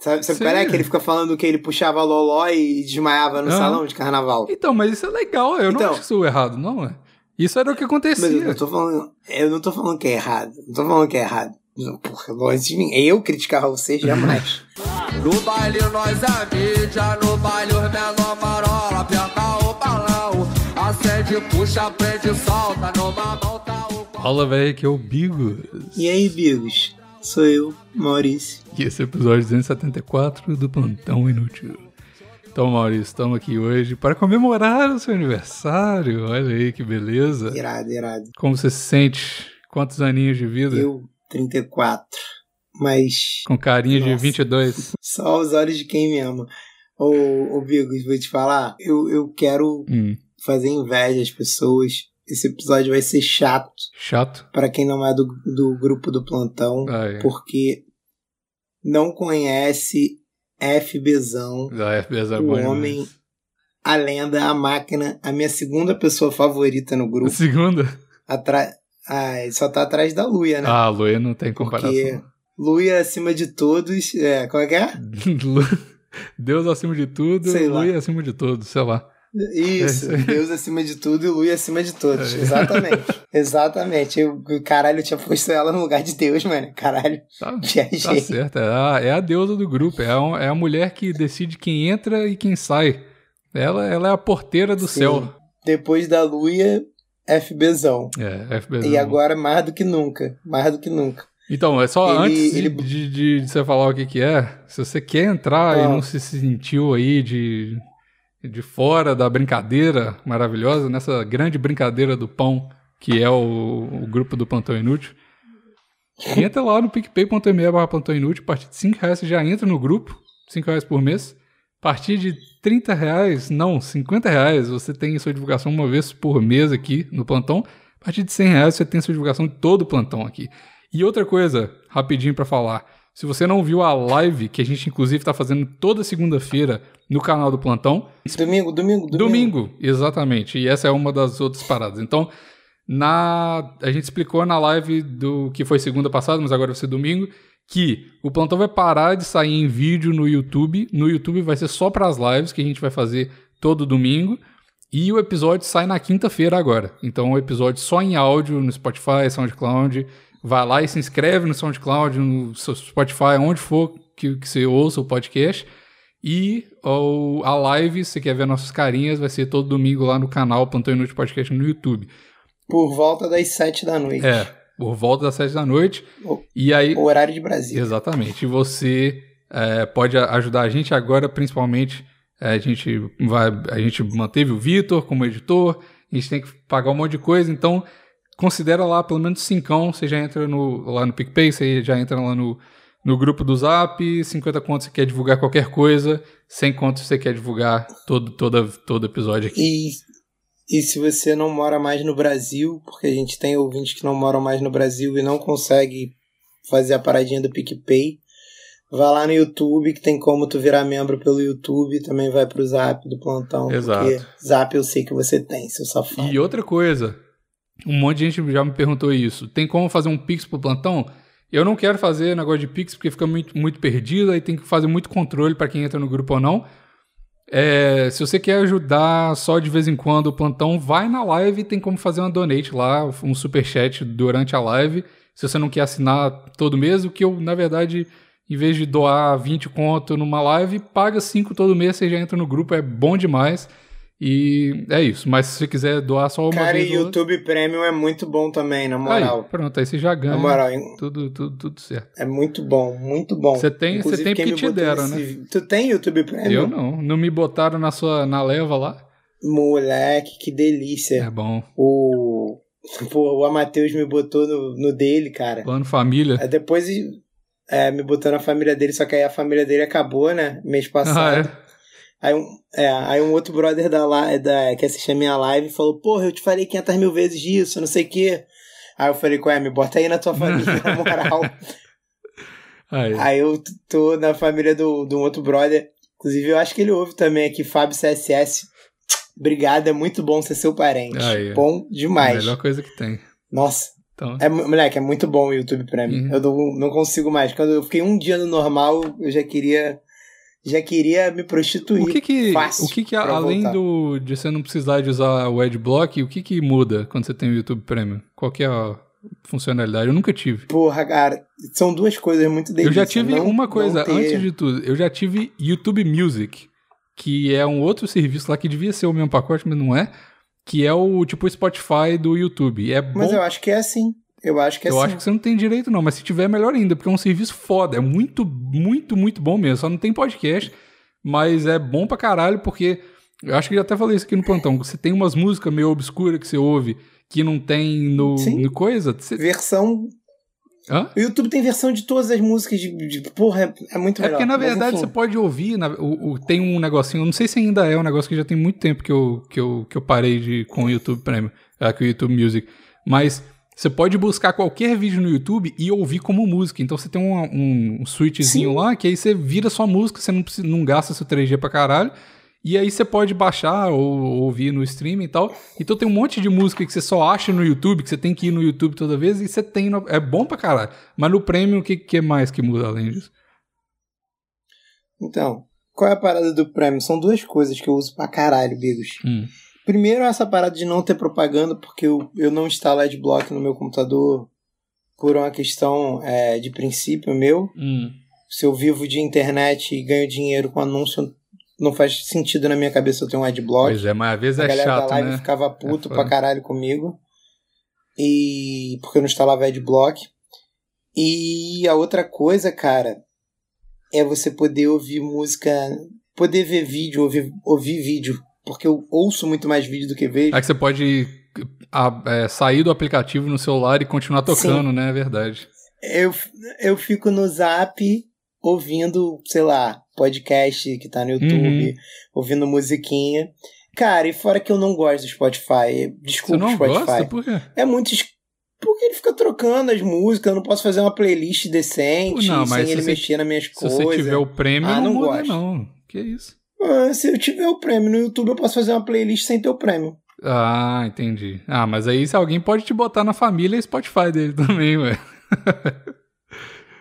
Sabe, sabe qual é? Que ele fica falando que ele puxava loló e desmaiava no Ah. salão de carnaval. Então, mas isso é legal. Eu não Então. acho isso errado, não, é? Isso era o que acontecia. Mas eu não tô falando. Eu não tô falando que é errado. Não tô falando que é errado. Não, Porra, longe de mim. Eu criticar você jamais. No baile nós é mídia, no baile os menor marola, aperta o balão, acende, puxa, prende, solta, numa mão tá o Fala, velho, que é o Bigos. e aí, Bigos? Sou eu, Maurício. E esse é o episódio 274 do Plantão Inútil. Então, Maurício, estamos aqui hoje para comemorar o seu aniversário. Olha aí que beleza. Irado, irado. Como você se sente? Quantos aninhos de vida? Eu, 34. Mas Com carinha de Nossa. 22. só os olhos de quem me ama. Ô, ô Bigos, vou te falar. Eu, eu quero Hum, fazer inveja às pessoas. Esse episódio vai ser chato chato. para quem não é do, do grupo do plantão. Ah, é. Porque não conhece FBzão, Da FBS é o bom homem, demais. a lenda, a máquina, a minha segunda pessoa favorita no grupo. Segunda? Atra... Ah, ele só tá atrás da Luia, né? Ah, a Luia não tem Porque comparação. Luia acima de todos. É, como é que é? Deus acima de tudo, Sei lá. Luia acima de todos, sei lá. Isso, É. Deus acima de tudo e Luia acima de todos. É. Exatamente. Exatamente. Eu, caralho, eu tinha posto ela no lugar de Deus, mano. Caralho, Tá, tá certo. É a, é a deusa do grupo. É a, é a mulher que decide quem entra e quem sai. Ela, ela é a porteira do Sim. céu. Depois da Luia, FBzão. É, FBS. E agora mais do que nunca. Mais do que nunca. Então, é só Ele- antes de- ele- de, de- de você falar o que, que é, se você quer entrar e Ah. não se sentiu aí de, de fora da brincadeira maravilhosa, nessa grande brincadeira do pão, que é o, o grupo do Plantão Inútil, entra lá no picpay.me barra Plantão Inútil, a partir de 5 reais você já entra no grupo, 5 reais por mês. A partir de 30 reais, não, 50 reais, você tem sua divulgação uma vez por mês aqui no plantão. A partir de 100 reais você tem sua divulgação de todo o plantão aqui. E outra coisa, rapidinho pra falar. Se você não viu a live, que a gente inclusive tá fazendo toda segunda-feira no canal do plantão, Domingo, domingo, domingo. Domingo, exatamente. E essa é uma das outras paradas. Então, na a gente explicou na live do que foi segunda passada, mas agora vai ser domingo, que o plantão vai parar de sair em vídeo no YouTube. No YouTube vai ser só para as lives que a gente vai fazer todo domingo. E o episódio sai na quinta-feira agora. Então, o episódio só em áudio no Spotify, SoundCloud. Vai lá e se inscreve no SoundCloud, no Spotify, onde for que, que você ouça o podcast. E o- a live, se você quer ver nossas carinhas, vai ser todo domingo lá no canal Plantão Inútil Podcast no YouTube. Por volta das sete da noite. É, por volta das sete da noite. O- E aí, O horário de Brasília. exatamente, e você é, pode ajudar a gente agora, principalmente, é, a gente vai, a gente manteve o Vitor como editor, a gente tem que pagar um monte de coisa, então considera lá pelo menos cincão, você já entra no, lá no PicPay, você já entra lá no, no grupo do Zap, 50 contos você quer divulgar qualquer coisa, 100 contos você quer divulgar todo, todo, todo episódio aqui. E, e se você não mora mais no Brasil, porque a gente tem ouvintes que não moram mais no Brasil e não consegue fazer a paradinha do PicPay, vai lá no YouTube, que tem como tu virar membro pelo YouTube, também vai pro Zap do plantão. Exato. Porque Zap eu sei que você tem, seu safado. E outra coisa, um monte de gente já me perguntou isso. Tem como fazer um Pix pro plantão? Eu não quero fazer negócio de Pix porque fica muito, muito perdido, aí tem que fazer muito controle para quem entra no grupo ou não. É, se você quer ajudar só de vez em quando o plantão, vai na live, tem como fazer uma donate lá, um super chat durante a live. Se você não quer assinar todo mês, o que eu, na verdade, em vez de doar 20 conto numa live, paga 5 todo mês, você já entra no grupo, é bom demais. E é isso. Mas se você quiser doar só uma Cara, vez. e outra- YouTube Premium é muito bom também, na moral. Aí, pronto, aí você já ganha. na moral, hein? Tudo, tudo, tudo certo. é muito bom, muito bom. Você tem- você tem porque te deram, nesse- Tu tem YouTube Premium? Eu não. Não me botaram na sua na leva lá. Moleque, que delícia. É bom. O. Pô, o Amateus me botou no, no dele, cara. Plano família. Aí depois é, me botou na família dele, só que aí a família dele acabou, né? Mês passado. Ah, é. Aí, um, é, aí um outro brother da, da, que assistia a minha live falou: Porra, eu te falei 500 mil vezes disso, não sei o quê. Aí eu falei: Ué, me bota aí na tua família, na moral. Aí. Aí eu tô na família do, do outro brother. Inclusive, eu acho que ele ouve também aqui, Fábio CSS. Obrigado, é muito bom ser seu parente. Aí. Bom demais. Melhor coisa que tem. Nossa, Então, É, moleque, é muito bom o YouTube Premium. Uhum. Eu não, não consigo mais. Quando eu fiquei um dia no normal, eu já queria. Já queria me prostituir. o que que, fácil o que, que além voltar. do, de você não precisar de usar o Adblock, o que que muda quando você tem o YouTube Premium? Qual que é a funcionalidade? Eu nunca tive. Porra, cara, são duas coisas muito Eu delícias. já tive Não- uma coisa, ter- antes de tudo, eu já tive YouTube Music, que é um outro serviço lá que devia ser o mesmo pacote, mas não é, que é o tipo Spotify do YouTube. É bom, Mas eu acho que é assim. Eu acho que é eu assim. acho que você não tem direito não, mas se tiver é melhor ainda, porque é um serviço foda, é muito, muito, muito bom mesmo, só não tem podcast, mas é bom pra caralho, porque, eu acho que eu já até falei isso aqui no plantão, você tem umas músicas meio obscuras que você ouve, que não tem no, Sim. no coisa, você... Versão. Hã? O YouTube tem versão de todas as músicas de. de- porra, é, é muito É melhor. porque, na verdade, você pode ouvir. na- o, o- tem um negocinho, eu não sei se ainda é um negócio que já tem muito tempo que eu, que eu, que eu parei de, com o YouTube Premium, é, com o YouTube Music. Mas você pode buscar qualquer vídeo no YouTube e ouvir como música. Então você tem um, um switchzinho Sim. lá que aí você vira sua música, você não, precisa, não gasta seu 3G pra caralho. E aí você pode baixar ou ouvir no streaming e tal. Então tem um monte de música que você só acha no YouTube, que você tem que ir no YouTube toda vez, e você tem. no- é bom pra caralho. Mas no Premium, o que, que mais que muda além disso? Então, qual é a parada do Premium? São duas coisas que eu uso pra caralho, Bigos. Hum. Primeiro, essa parada de não ter propaganda, porque eu, eu não instalo Adblock no meu computador por uma questão é, de princípio meu. Hum. Se eu vivo de internet e ganho dinheiro com anúncio, não faz sentido na minha cabeça eu ter um Adblock. Pois é, mas às vezes a é galera chato, da live né? ficava puto É pra caralho comigo. E porque eu não instalava Adblock. E a outra coisa, cara, é você poder ouvir música, poder ver vídeo, ouvir, ouvir vídeo. Porque eu ouço muito mais vídeo do que vejo. É que você pode a- é, sair do aplicativo no celular e continuar tocando, né? É verdade. Eu, eu fico no zap ouvindo, sei lá, podcast que tá no YouTube, Uhum. ouvindo musiquinha. Cara, e fora que eu não gosto do Spotify. Você Desculpa, não Spotify. gosta? Por quê? É muito. Porque ele fica trocando as músicas, eu não posso fazer uma playlist decente Não, mas sem se ele você- mexer nas minhas Se coisas. você tiver o prêmio, Ah, não, não muda, gosto. não. Que isso? Ah, se eu tiver o prêmio no YouTube, eu posso fazer uma playlist sem ter o prêmio. Ah, entendi. Ah, mas aí se alguém pode te botar na família é Spotify dele também, ué.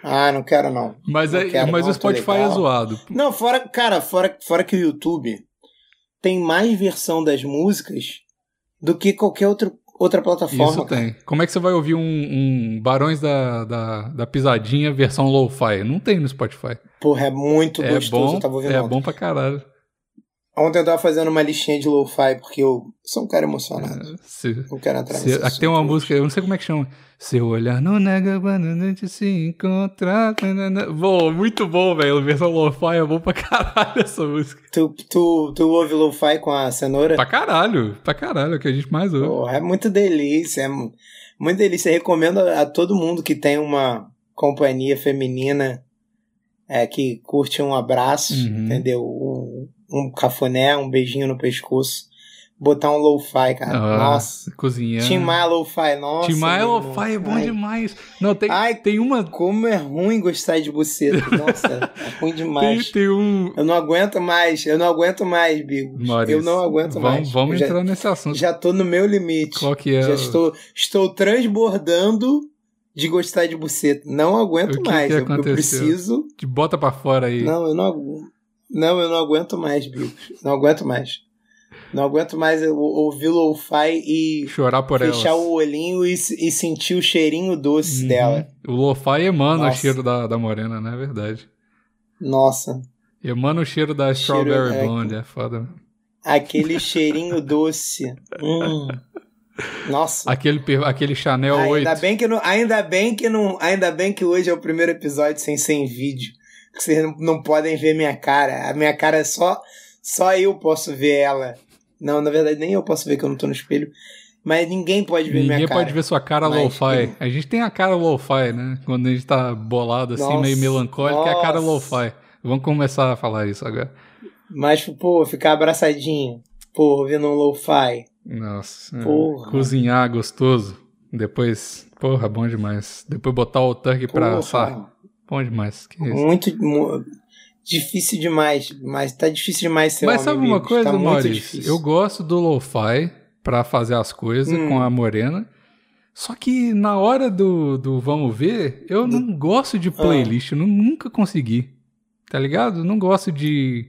Ah, não quero não. Mas, Não é, quero, mas não, o tô Spotify é zoado. Não, fora, cara, fora, fora que o YouTube tem mais versão das músicas do que qualquer outro, outra plataforma. Isso cara. tem. Como é que você vai ouvir um, um Barões da, da, da Pisadinha versão lo-fi? Não tem no Spotify. Porra, é muito É gostoso. bom, é ontem. bom pra caralho. Ontem eu tava fazendo uma listinha de lo-fi porque eu sou um cara emocionado. Se, Não quero entrar se, aqui tem uma música, eu não sei como é que chama. Seu olhar não nega quando a gente se encontrar. tanana. Bom, muito bom, velho. Versão lo-fi é bom pra caralho essa música. Tu, tu, tu ouve lo-fi com a cenoura? Pra caralho, pra caralho, é o que a gente mais ouve. Porra, é muito delícia. É mu- muito delícia. Eu recomendo a, a todo mundo que tem uma companhia feminina é, que curte um abraço, Uhum. entendeu? Um, um cafuné, um beijinho no pescoço. Botar um lo-fi, cara. Ah, Nossa. Cozinhando. Tim Maia lo-fi, nossa. Tim Maia meu lo-fi é bom Ai, demais. Não, tem, Ai, tem uma. Como é ruim gostar de buceta. Nossa, é ruim Tem, demais. tem um. Eu não aguento mais, eu não aguento mais, Bigos. Maurício, eu não aguento vamos, mais. Vamos Eu já, entrar nesse assunto. já tô no meu limite. Qual que é? Já estou, estou transbordando de gostar de buceta. Não aguento O que mais. que eu, eu aconteceu? preciso. Te bota pra fora aí. Não, eu não agu- Não, eu não aguento mais, Bigos. Não aguento mais. Não aguento mais ouvir lo-fi e Chorar por fechar elas. o olhinho e, e sentir o cheirinho doce Uhum. dela. O lo-fi emana o Nossa. cheiro da, da morena, né? É verdade. Nossa. Emana o cheiro da Cheiro- Strawberry é- Blonde, é foda. Aquele cheirinho doce. Hum. Nossa. Aquele, aquele Chanel Ah, 8. ainda bem que não, ainda bem que não, ainda bem que hoje é o primeiro episódio sem ser em vídeo, vocês não, não podem ver minha cara. A minha cara é só só eu posso ver ela. Não, na verdade nem eu posso ver que eu não tô no espelho, mas ninguém pode ver Ninguém minha cara. pode ver sua cara Mas lo-fi. A gente tem a cara lo-fi, né? Quando a gente tá bolado assim, Nossa, meio melancólico, é a cara nossa. lo-fi. Vamos começar a falar isso agora. Mas pô, ficar abraçadinho, pô, ouvindo um lo-fi. Nossa. é. Porra. Cozinhar gostoso. Depois, porra, bom demais. Depois botar o turkey pra assar. Bom demais. Que isso? muito mu- difícil demais, mas tá difícil demais ser Mas homem, sabe uma amigos, coisa, tá Maurício? difícil. Eu gosto do lo-fi pra fazer as coisas Hum. com a morena. Só que na hora do, do vamos ver, eu não gosto de playlist, eu nu- nunca consegui. Tá ligado? Não gosto de.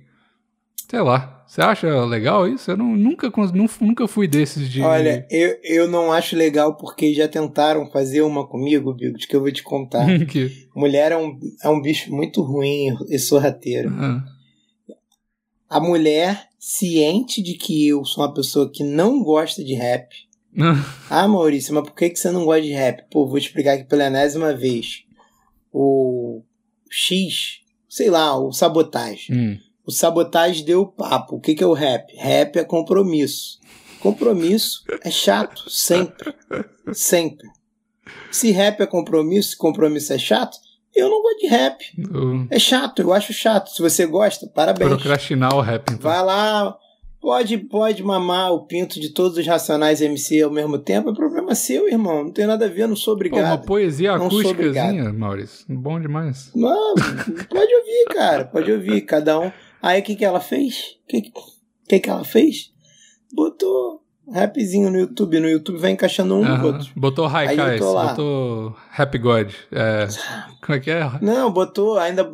Sei lá. Você acha legal isso? Eu não, nunca, nunca fui desses de. Olha, eu, eu não acho legal porque já tentaram fazer uma comigo, Bigos, que eu vou te contar. que, Mulher é um, é um bicho muito ruim e sorrateiro. ah, A mulher, ciente de que eu sou uma pessoa que não gosta de rap. Ah, Maurício, mas por que, que você não gosta de rap? Pô, vou explicar aqui pela enésima vez. O X, sei lá, o sabotagem. hum. O sabotagem deu papo. O que, que é o rap? Rap é compromisso. Compromisso é chato, sempre. Sempre. Se rap é compromisso, se compromisso é chato, eu não gosto de rap. Eu- É chato, eu acho chato. Se você gosta, parabéns. Procrastinar o rap, então. Vai lá, pode, pode mamar o pinto de todos os racionais MC ao mesmo tempo. É problema seu, irmão. Não tem nada a ver, não sou Pô, uma obrigado. poesia acústicazinha, Maurício. Bom demais. Não, pode ouvir, cara. Pode ouvir, cada um. Aí o que, que ela fez? O que, que, que ela fez? Botou rapzinho no YouTube. No YouTube vai encaixando um Aham. outro. Botou Haikais, botou Rap God. É, como é que é? Não, botou ainda.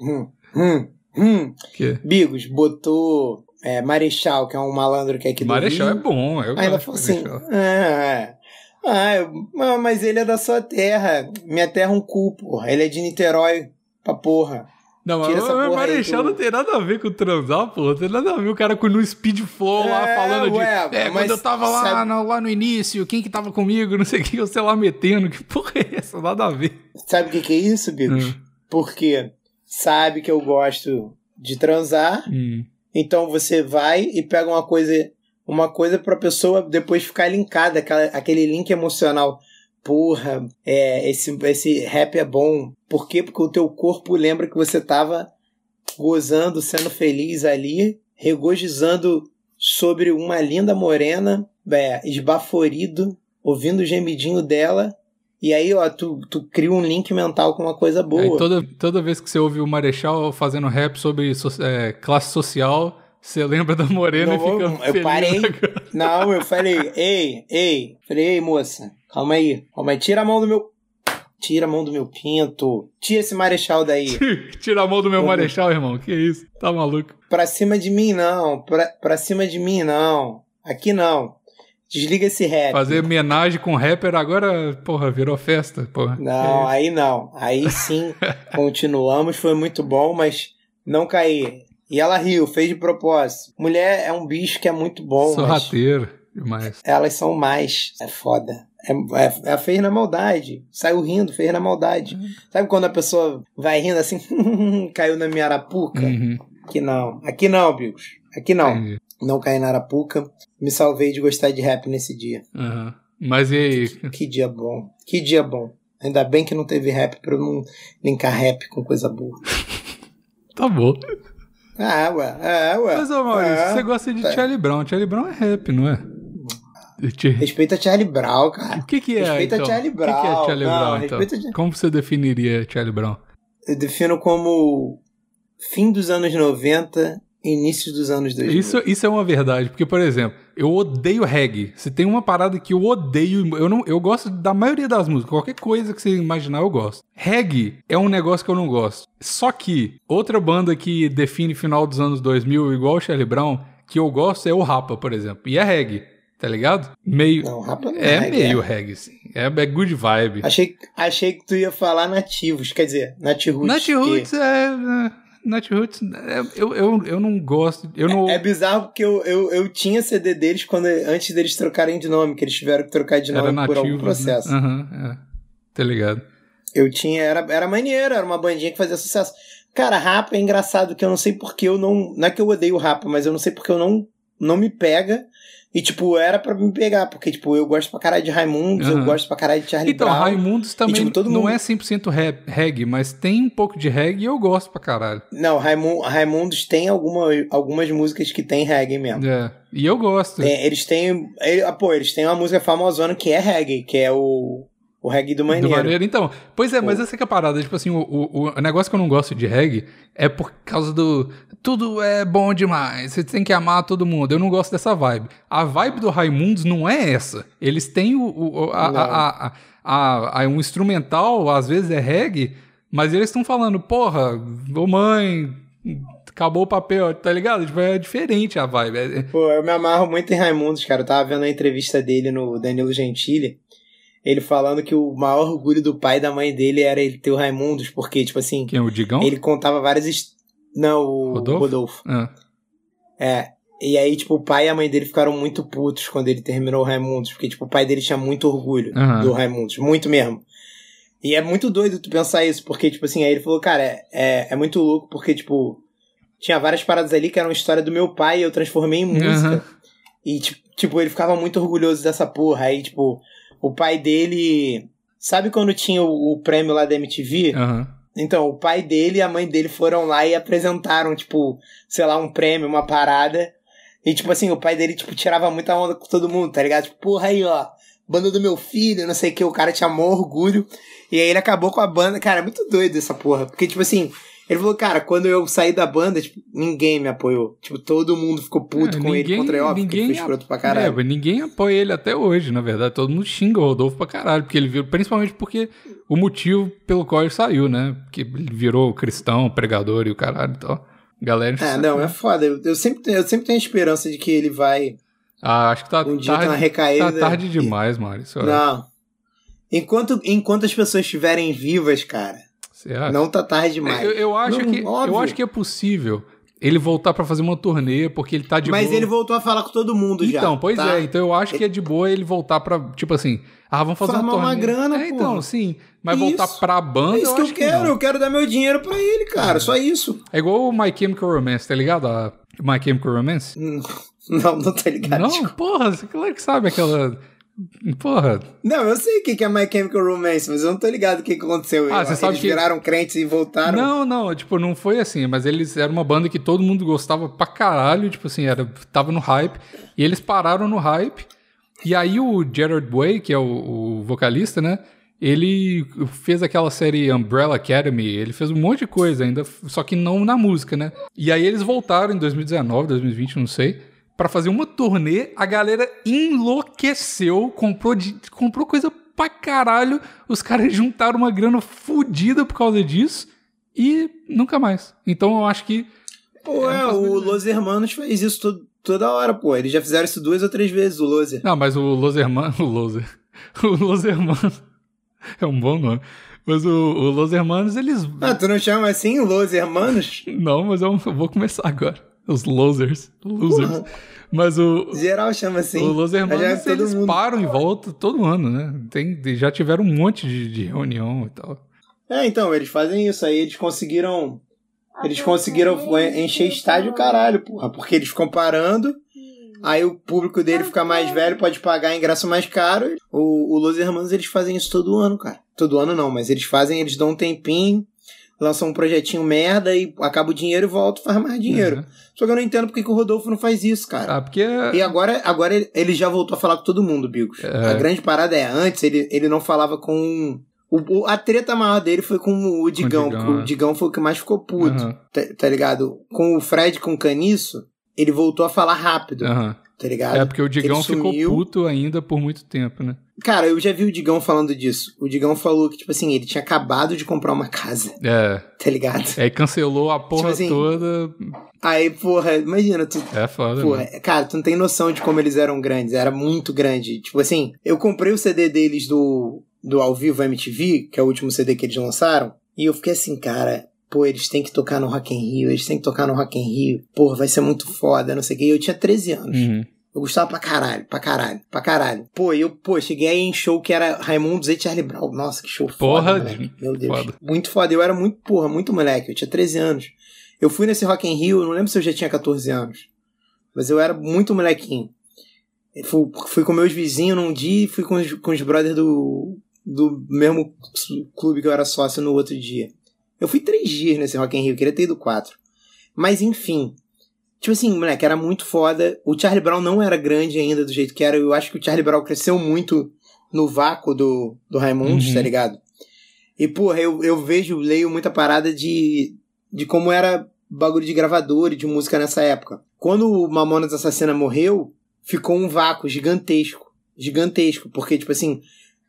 Hum, hum, hum. Que? Bigos, botou é, Marechal, que é um malandro que é aqui do Marechal é Rio. bom, eu Ainda gosto assim. Marechal. É, é. Ah, mas- mas ele é da sua terra. Minha terra é um cu, porra. Ele é de Niterói pra porra. Não, mas Tira essa o Marechal do- não tem nada a ver com transar, pô. Não tem nada a ver o cara com no speed flow lá É, falando de. ué, é, mas quando eu tava lá sabe- no, lá no início, quem que tava comigo, não sei o que, eu sei lá metendo. Que porra é essa? Nada a ver. Sabe o que, que é isso, Bigos? Hum. Porque sabe que eu gosto de transar, Hum. então você vai e pega uma coisa, uma coisa pra pessoa depois ficar linkada, aquela, aquele link emocional. Porra, é, esse, esse rap é bom. Por quê? Porque o teu corpo lembra que você tava gozando, sendo feliz ali, regozijando sobre uma linda morena, é, esbaforido, ouvindo o gemidinho dela. E aí, ó, tu, tu cria um link mental com uma coisa boa. Aí toda, toda vez que você ouve o Marechal fazendo rap sobre so- é, classe social, você lembra da Morena Não e fica eu feliz. parei. Não, eu falei, ei, ei. Falei, ei, moça, calma aí. Calma aí, tira a mão do meu. Tira a mão do meu pinto. Tira esse marechal daí. Tira a mão do meu Vamos. Marechal, irmão. Que isso? Tá maluco? Pra cima de mim, não. Pra, pra cima de mim, não. Aqui não. Desliga esse rap. Fazer homenagem com rapper agora, porra, virou festa, porra. Não, aí não. Aí sim, continuamos. Foi muito bom, mas não caí. E ela riu, fez de propósito. Mulher é um bicho que é muito bom, Sorrateiro demais. elas são mais. É foda. É, é, é, fez na maldade. Saiu rindo, fez na maldade. Sabe quando a pessoa vai rindo assim, caiu na minha arapuca? Uhum, Aqui não. Aqui não, Bigos. Aqui não. entendi. Não caí na arapuca. Me salvei de gostar de rap nesse dia. Aham. Mas e aí? Que dia bom. Que dia bom. Ainda bem que não teve rap pra eu não linkar rap com coisa boa. Tá bom. Ah, ué. É, ué. Mas, ô Maurício, É. você gosta de tá. Charlie Brown. Charlie Brown é rap, não é? Respeita Charlie Brown, cara. O que que é, Respeita então? Charlie O que que é Brown. Charlie Não, Brown, então? respeita- Como você definiria Charlie Brown? Eu defino como fim dos anos 90, início dos anos 2000. Isso, isso é uma verdade, porque, por exemplo, eu odeio reggae. Se tem uma parada que eu odeio, eu, não, eu gosto da maioria das músicas, qualquer coisa que você imaginar eu gosto. Reggae é um negócio que eu não gosto. Só que outra banda que define final dos anos 2000, igual o Charlie Brown, que eu gosto é o Rapa, por exemplo. E é reggae, tá ligado? Meio. Não, rapa não é reggae, meio reggae, sim. É, é good vibe. Achei, achei que tu ia falar nativos, quer dizer, natiroots. Nat que- Roots é. é, Nat Roots, é, eu, eu, eu não gosto. Eu não. É bizarro porque eu, eu, eu tinha CD deles quando, antes deles trocarem de nome, que eles tiveram que trocar de nome por algum nativo. processo. Né? Aham, é. Tá ligado? Eu tinha, era, era maneiro, era uma bandinha que fazia sucesso. Cara, rap é engraçado que eu não sei porque eu não. Não é que eu odeio rap, mas eu não sei porque eu não, não me pega. E, tipo, era pra me pegar, porque, tipo, eu gosto pra caralho de Raimundos, eu Aham. gosto pra caralho de Charlie Então, Brown. Raimundos também tipo, todo não mundo- é 100% rap, reggae, mas tem um pouco de reggae e eu gosto pra caralho. Não, Raimu- Raimundos tem alguma, algumas músicas que tem reggae mesmo. É, e eu gosto. Tem- eles têm. ele- ah, pô, eles têm uma música famosona que é reggae, que é o. O reggae do maneiro. Do maneiro, então. Pois é, mas essa que é a parada. Tipo assim, o, o, o negócio que eu não gosto de reggae é por causa do. Tudo é bom demais. Você tem que amar todo mundo. Eu não gosto dessa vibe. A vibe do Raimundos não é essa. Eles têm o. o a, a, a, a, um instrumental, às vezes é reggae, mas eles estão falando, porra, ô mãe, acabou o papel, tá ligado? Tipo, é diferente a vibe. É... Pô, eu me amarro muito em Raimundos, cara. Eu tava vendo a entrevista dele no Danilo Gentili ele falando que o maior orgulho do pai e da mãe dele era ele ter o Raimundos, porque, tipo assim. Quem, o Digão? Ele contava várias. Est... Não, o Rodolfo. Rodolfo. Ah. É. E aí, tipo, o pai e a mãe dele ficaram muito putos quando ele terminou o Raimundos, porque, tipo, o pai dele tinha muito orgulho uhum. do Raimundos, muito mesmo. E é muito doido tu pensar isso, porque, tipo assim, aí ele falou, cara, é, é, é muito louco, porque, tipo, tinha várias paradas ali que eram história do meu pai e eu transformei em música. Uhum. E, tipo, ele ficava muito orgulhoso dessa porra. Aí, tipo, o pai dele. Sabe quando tinha o, o prêmio lá da MTV? Uhum. Então, o pai dele e a mãe dele foram lá e apresentaram, tipo, sei lá, um prêmio, uma parada. E, tipo assim, o pai dele, tipo, tirava muita onda com todo mundo, tá ligado? Tipo, porra aí, ó, banda do meu filho, não sei o que, o cara tinha maior orgulho. E aí ele acabou com a banda. Cara, é muito doido essa porra. Porque, tipo assim, ele falou, cara, quando eu saí da banda, tipo, ninguém me apoiou. Tipo, todo mundo ficou puto é, com ninguém, ele contra ele, óbvio, ninguém, que ele pra caralho. É, ninguém apoia ele até hoje, na verdade. Todo mundo xinga o Rodolfo pra caralho, porque ele virou, principalmente porque o motivo pelo qual ele saiu, né? Porque ele virou cristão, pregador e o caralho e tal. Galera. É, não, é foda. Eu, eu, sempre, eu sempre tenho a esperança de que ele vai. Ah, acho que tá, um dia tarde, tá recaída. Tá tarde demais, Mário. Não. Enquanto, enquanto as pessoas estiverem vivas, cara, não tá tarde demais. Eu, eu acho não, que, eu acho que é possível ele voltar para fazer uma turnê, porque ele tá de Mas boa. ele voltou a falar com todo mundo já. Então, pois tá? é. Então eu acho que é de boa ele voltar para tipo assim, ah, vamos fazer Formar uma turnê. uma grana, é, então, sim. Mas isso. voltar pra banda, é isso eu que eu quero. Que eu quero dar meu dinheiro para ele, cara. É. Só isso. É igual o My Chemical Romance, tá ligado? A My Chemical Romance? Não, não tá ligado. Não, porra, você claro que sabe aquela Porra. Não, eu sei o que é My Chemical Romance, mas eu não tô ligado o que aconteceu. Ah, você sabe eles que... viraram crentes e voltaram. Não, não, tipo, não foi assim, mas eles eram uma banda que todo mundo gostava pra caralho, tipo assim, era, tava no hype, e eles pararam no hype, e aí o Gerard Way, que é o, o vocalista, né, ele fez aquela série Umbrella Academy, ele fez um monte de coisa ainda, só que não na música, né. E aí eles voltaram em 2019, 2020, não sei, para fazer uma turnê, a galera enlouqueceu, comprou, de, comprou coisa pra caralho, os caras juntaram uma grana fodida por causa disso e nunca mais. Então eu acho que. Pô, é, o Los Hermanos fez isso todo, toda hora, pô. Eles já fizeram isso duas ou três vezes, o Loser. Não, mas o Los Hermanos. O Loser. O Los Hermanos. É um bom nome. Mas o, o Los Hermanos, eles. Ah, tu não chama assim Los Hermanos? Não, mas eu, eu vou começar agora. Os losers. Losers. Uhum. Mas o. Geral chama assim. O Los Hermanos, eles mundo. param em volta todo ano, né? Tem, já tiveram um monte de, de reunião e tal. É, então, eles fazem isso aí, eles conseguiram. Eles conseguiram encher estádio caralho, porra. Porque eles ficam parando, aí o público dele fica mais velho, pode pagar ingresso mais caro. O, o Los Hermanos, eles fazem isso todo ano, cara. Todo ano não, mas eles fazem, eles dão um tempinho lança um projetinho merda e acaba o dinheiro e volta e faz mais dinheiro. Uhum. Só que eu não entendo porque que o Rodolfo não faz isso, cara. Ah, porque... E agora, agora ele já voltou a falar com todo mundo, Bigos. É. A grande parada é, antes ele, ele não falava com... O, a treta maior dele foi com o Digão, com o Digão, é. o Digão foi o que mais ficou puto, uhum. tá, tá, ligado? Com o Fred, com o Caniço, ele voltou a falar rápido. Uhum tá ligado? É, porque o Digão ficou puto ainda por muito tempo, né? Cara, eu já vi o Digão falando disso. O Digão falou que, tipo assim, ele tinha acabado de comprar uma casa. É. Tá ligado? Aí cancelou a porra tipo assim, toda. Aí, porra, imagina, tu. É foda. Porra, né? cara, tu não tem noção de como eles eram grandes. Era muito grande. Tipo assim, eu comprei o CD deles do, do Ao Vivo MTV, que é o último CD que eles lançaram. E eu fiquei assim, cara, pô, eles têm que tocar no Rock in Rio, eles têm que tocar no Rock in Rio, pô, vai ser muito foda, não sei o que. E eu tinha 13 anos. Uhum. Eu gostava pra caralho, pra caralho, pra caralho. Pô, eu, pô, cheguei aí em show que era Raimundo e Charlie Brown. Nossa, que show porra foda, de... Meu Deus. Foda. Muito foda. Eu era muito, porra, muito moleque. Eu tinha 13 anos. Eu fui nesse Rock in Rio, não lembro se eu já tinha 14 anos. Mas eu era muito molequinho. Eu fui, fui com meus vizinhos num dia e fui com os, com os brothers do, do mesmo clube que eu era sócio no outro dia. Eu fui três dias nesse Rock in Rio, queria ter ido quatro. Mas enfim, Tipo assim, moleque, era muito foda. O Charlie Brown não era grande ainda do jeito que era. Eu acho que o Charlie Brown cresceu muito no vácuo do, do Raimundos, Uhum. tá ligado? E, porra, eu, eu vejo, leio muita parada de, de como era bagulho de gravador e de música nessa época. Quando o Mamonas Assassina morreu, ficou um vácuo gigantesco. Gigantesco. Porque, tipo assim,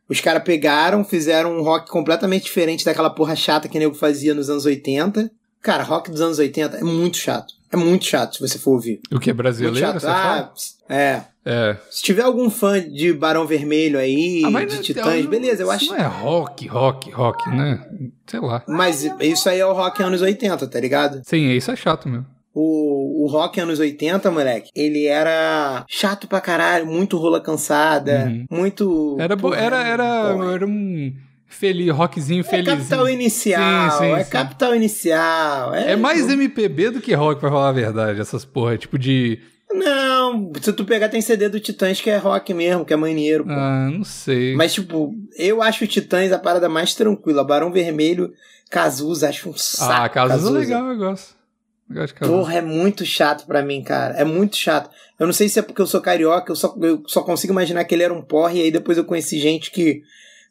os caras pegaram, fizeram um rock completamente diferente daquela porra chata que o nego fazia nos anos 80. Cara, rock dos anos 80 é muito chato. É muito chato se você for ouvir. O que é Muito brasileiro, chato. você fala? Ah, é. É. Se tiver algum fã de Barão Vermelho aí, Ah, de não- Titãs, não- beleza, eu acho. Não é rock, rock, rock, né? Sei lá. Mas isso aí é o rock anos 80, tá ligado? Sim, isso é chato mesmo. O, o rock anos 80, moleque, ele era chato pra caralho, muito rola cansada, Uhum. muito. Era, porra, era, era, era um feliz, rockzinho É felizinho. capital inicial, Sim, sim, é sim. capital inicial. É, É mais MPB do que rock, pra falar a verdade, essas porra. Tipo de. Não, se tu pegar, tem CD do Titãs que é rock mesmo, que é maneiro, pô. Ah, não sei. Mas, tipo, eu acho o Titãs a parada mais tranquila. Barão Vermelho, Cazuza, acho um saco. ah, Cazuza é legal, eu gosto. Eu gosto de Cazuza. Porra, é muito chato pra mim, cara. É muito chato. Eu não sei se é porque eu sou carioca, eu só, eu só consigo imaginar que ele era um porre, e aí depois eu conheci gente que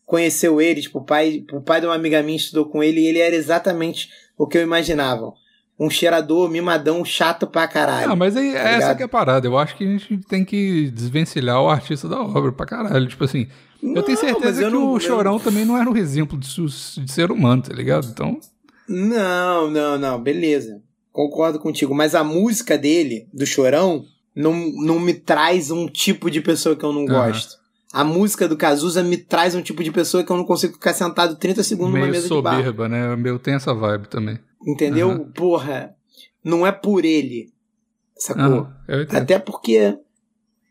conheceu ele, tipo, o pai, o pai de uma amiga minha estudou com ele, e ele era exatamente o que eu imaginava. Um cheirador, mimadão, chato pra caralho. Ah, mas aí, tá essa ligado? que é a parada. Eu acho que a gente tem que desvencilhar o artista da obra pra caralho. Tipo assim, eu tenho Não, certeza eu que não- o eu- Chorão também não era um exemplo de, de ser humano, tá ligado? Então, Não, não, não, beleza. Concordo contigo. Mas a música dele, do Chorão, não, não me traz um tipo de pessoa que eu não Aham. gosto. A música do Cazuza me traz um tipo de pessoa que eu não consigo ficar sentado 30 segundos numa meio mesa de bar. soberba, né? O meu tem essa vibe também. Entendeu? Aham. Porra, não é por ele. Sacou? Entendo. Até porque,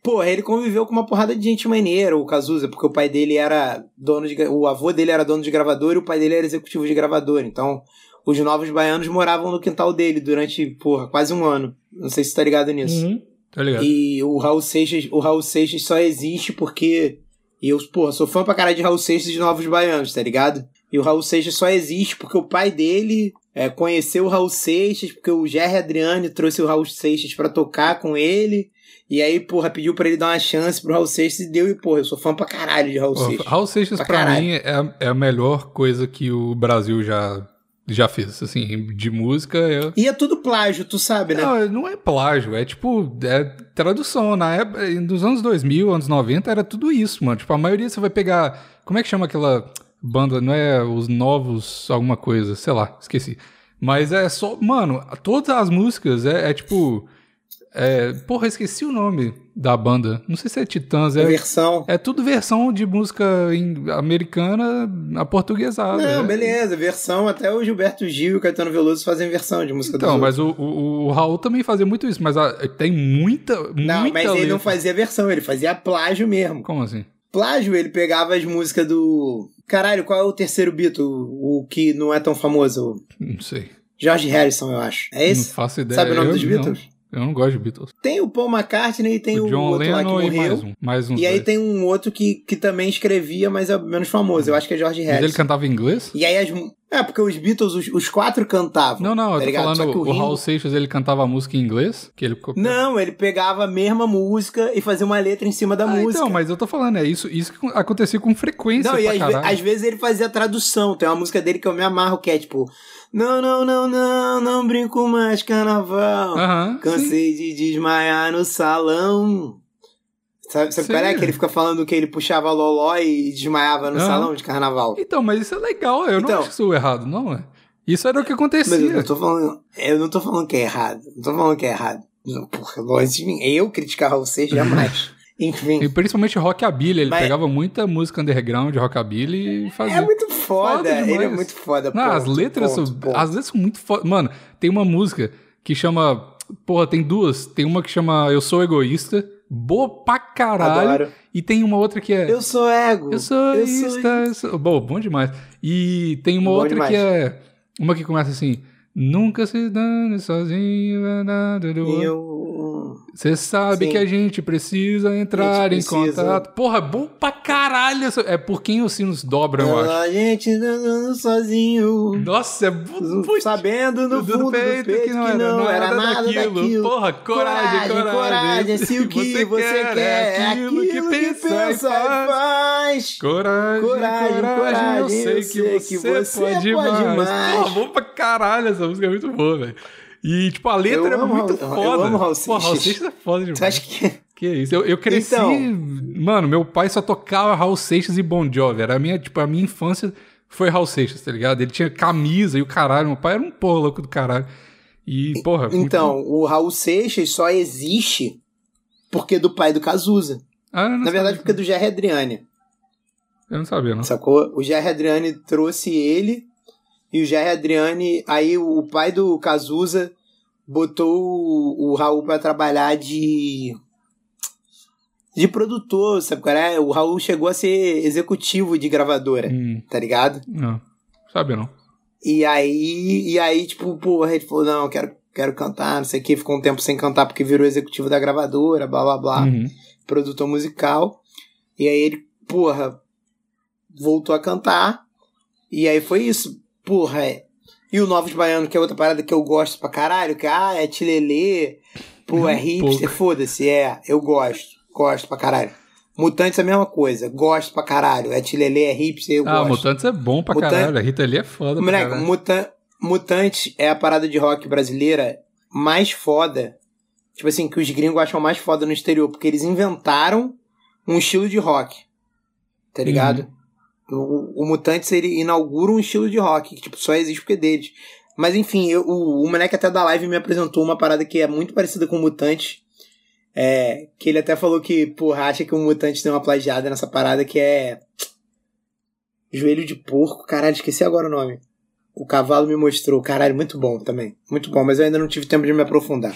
porra, ele conviveu com uma porrada de gente maneira, o Cazuza, porque o pai dele era dono de. O avô dele era dono de gravador e o pai dele era executivo de gravador. Então, os novos baianos moravam no quintal dele durante, porra, quase um ano. Não sei se você tá ligado nisso. Uhum. Tá ligado? E o Raul Seixas, o Raul Seixas só existe porque. E eu, porra, sou fã pra caralho de Raul Seixas e de Novos Baianos, tá ligado? E o Raul Seixas só existe porque o pai dele é, conheceu o Raul Seixas, porque o Jerry Adriani trouxe o Raul Seixas pra tocar com ele. E aí, porra, pediu pra ele dar uma chance pro Raul Seixas e deu. E, porra, eu sou fã pra caralho de Raul Pô, Seixas. Raul Seixas, Pra pra, mim, é, a- é a melhor coisa que o Brasil já, já fez. Assim, de música. É... E é tudo plágio, tu sabe, né? Não, não é plágio, é tipo, é tradução. Na época, nos anos 2000, anos 90, era tudo isso, mano. Tipo, a maioria você vai pegar. Como é que chama aquela banda? Não é os novos, alguma coisa, sei lá, esqueci. Mas é só. Mano, todas as músicas é, é tipo. É, porra, esqueci o nome da banda. Não sei se é Titãs, A é, versão. é tudo versão de música americana aportuguesada. Não, é. beleza, versão. Até o Gilberto Gil e o Caetano Veloso fazem versão de música Então, mas o, o, o Raul também fazia muito isso, mas a- tem muita, Não, muita mas ele letra. não fazia versão, ele fazia plágio mesmo. Como assim? Plágio, ele pegava as músicas do. Caralho, qual é o terceiro Beatle? O, que não é tão famoso? Não sei. George Harrison, eu acho. É Não esse? faço ideia. Sabe o nome Eu dos não. Eu não gosto de Beatles. Tem o Paul McCartney e tem o, o John outro lá que Lennon e morreu. mais um. Mais E aí dois. tem um outro que, que também escrevia, mas é menos famoso. Eu acho que é George Mas Harrison. ele cantava em inglês? E aí as. É, porque os Beatles, os, os quatro cantavam. Não, não, eu tá tô ligado? falando o, o Ringo- Raul Seixas, ele cantava a música em inglês? Que ele... Não, ele pegava a mesma música e fazia uma letra em cima da Ah, música. então, mas eu tô falando, é isso, isso que acontecia com frequência Não, e às, ve- às vezes ele fazia tradução. Tem uma música dele que eu me amarro, que é tipo: Não, não, não, não, não brinco mais carnaval. Sim. Cansei de desmaiar no salão. Sabe, sabe qual é? Que ele fica falando que ele puxava loló e desmaiava no Aham. salão de carnaval. Então, mas isso é legal, eu não Então. acho isso errado, não, é? Isso era o que acontecia. Mas eu não tô falando. Eu não tô falando que é errado. Não tô falando que é errado. Não, Porra, longe de mim. Eu criticar você jamais. Enfim. E principalmente rockabilly, ele Mas- pegava muita música underground de rockabilly e fazia. É muito foda. Foda ele é muito foda. Não, as ponto, letras ponto, são. ponto. As letras são muito foda. Mano, tem uma música que chama. Porra, tem duas. Tem uma que chama Eu Sou Egoísta. Boa pra caralho. Adoro. E tem uma outra que é. Eu sou ego. Eu sou eu. Eu sou... Bom, bom demais. E tem uma Bom outra demais. que é. Uma que começa assim. Nunca se dane sozinho. é nada do outro." Você sabe Sim. que a gente precisa entrar em gente precisa. contato. Porra, bom pra caralho. É por quem os sinos dobram, eu acho. A gente andando sozinho. Nossa, é putz, Sabendo no do fundo do peito, que não, era, nada daquilo. Porra, coragem, coragem. coragem. Se o que você, quer, é aquilo que, pensa e faz. Coragem, coragem, Coragem, coragem, eu sei, eu que, sei você que você pode, pode mais. mais. Porra, bom pra caralho, essa música é muito boa, velho. E, tipo, a letra Eu é amo muito Raul- eu foda. amo Raul Pô, Raul Seixas. É foda demais. Você acha que... Que isso? Eu, eu cresci. Então- Mano, meu pai só tocava Raul Seixas e Bon Jovi. Era a minha, tipo, a minha infância foi Raul Seixas, tá ligado? Ele tinha camisa e o caralho. Meu pai era um porra louco do caralho. E, porra. muito- Então, o Raul Seixas só existe porque do pai do Cazuza. Ah, Na verdade, porque do Jerry Adriani. Eu não sabia, não. Sacou? O Jerry Adriani trouxe ele e o Jerry Adriani, aí o pai do Cazuza botou o, Raul pra trabalhar de de produtor, sabe qual é? O Raul chegou a ser executivo de gravadora, Hum, tá ligado? não. Sabia, não. E aí, e aí tipo, porra, ele falou, não, quero, quero cantar, não sei o que, ficou um tempo sem cantar porque virou executivo da gravadora, blá blá blá Uhum. produtor musical. E aí ele, porra, voltou a cantar. E aí foi isso. Porra, é. E o Novos Baiano, que é outra parada que eu gosto pra caralho, que ah, é tilelê, pô, é hipster, foda-se, é, eu gosto, gosto pra caralho. Mutantes é a mesma coisa, gosto pra caralho, é tilelê, é hipster, eu Ah, gosto. Mutantes é bom pra Mutan- caralho. A Rita Lee é foda pra Moleque, caralho. Mutan Mutantes é a parada de rock brasileira mais foda. Tipo assim, que os gringos acham mais foda no exterior, porque eles inventaram um estilo de rock. Tá ligado? O, o Mutantes ele inaugura um estilo de rock, que tipo, só existe porque é deles. Mas enfim, eu- o, o moleque até da live me apresentou uma parada que é muito parecida com o Mutantes. É, que ele até falou que, porra, acha que o Mutantes tem uma plagiada nessa parada que é. Joelho de porco, caralho, esqueci agora o nome. O cavalo me mostrou, caralho, muito bom também. Muito bom, mas eu ainda não tive tempo de me aprofundar.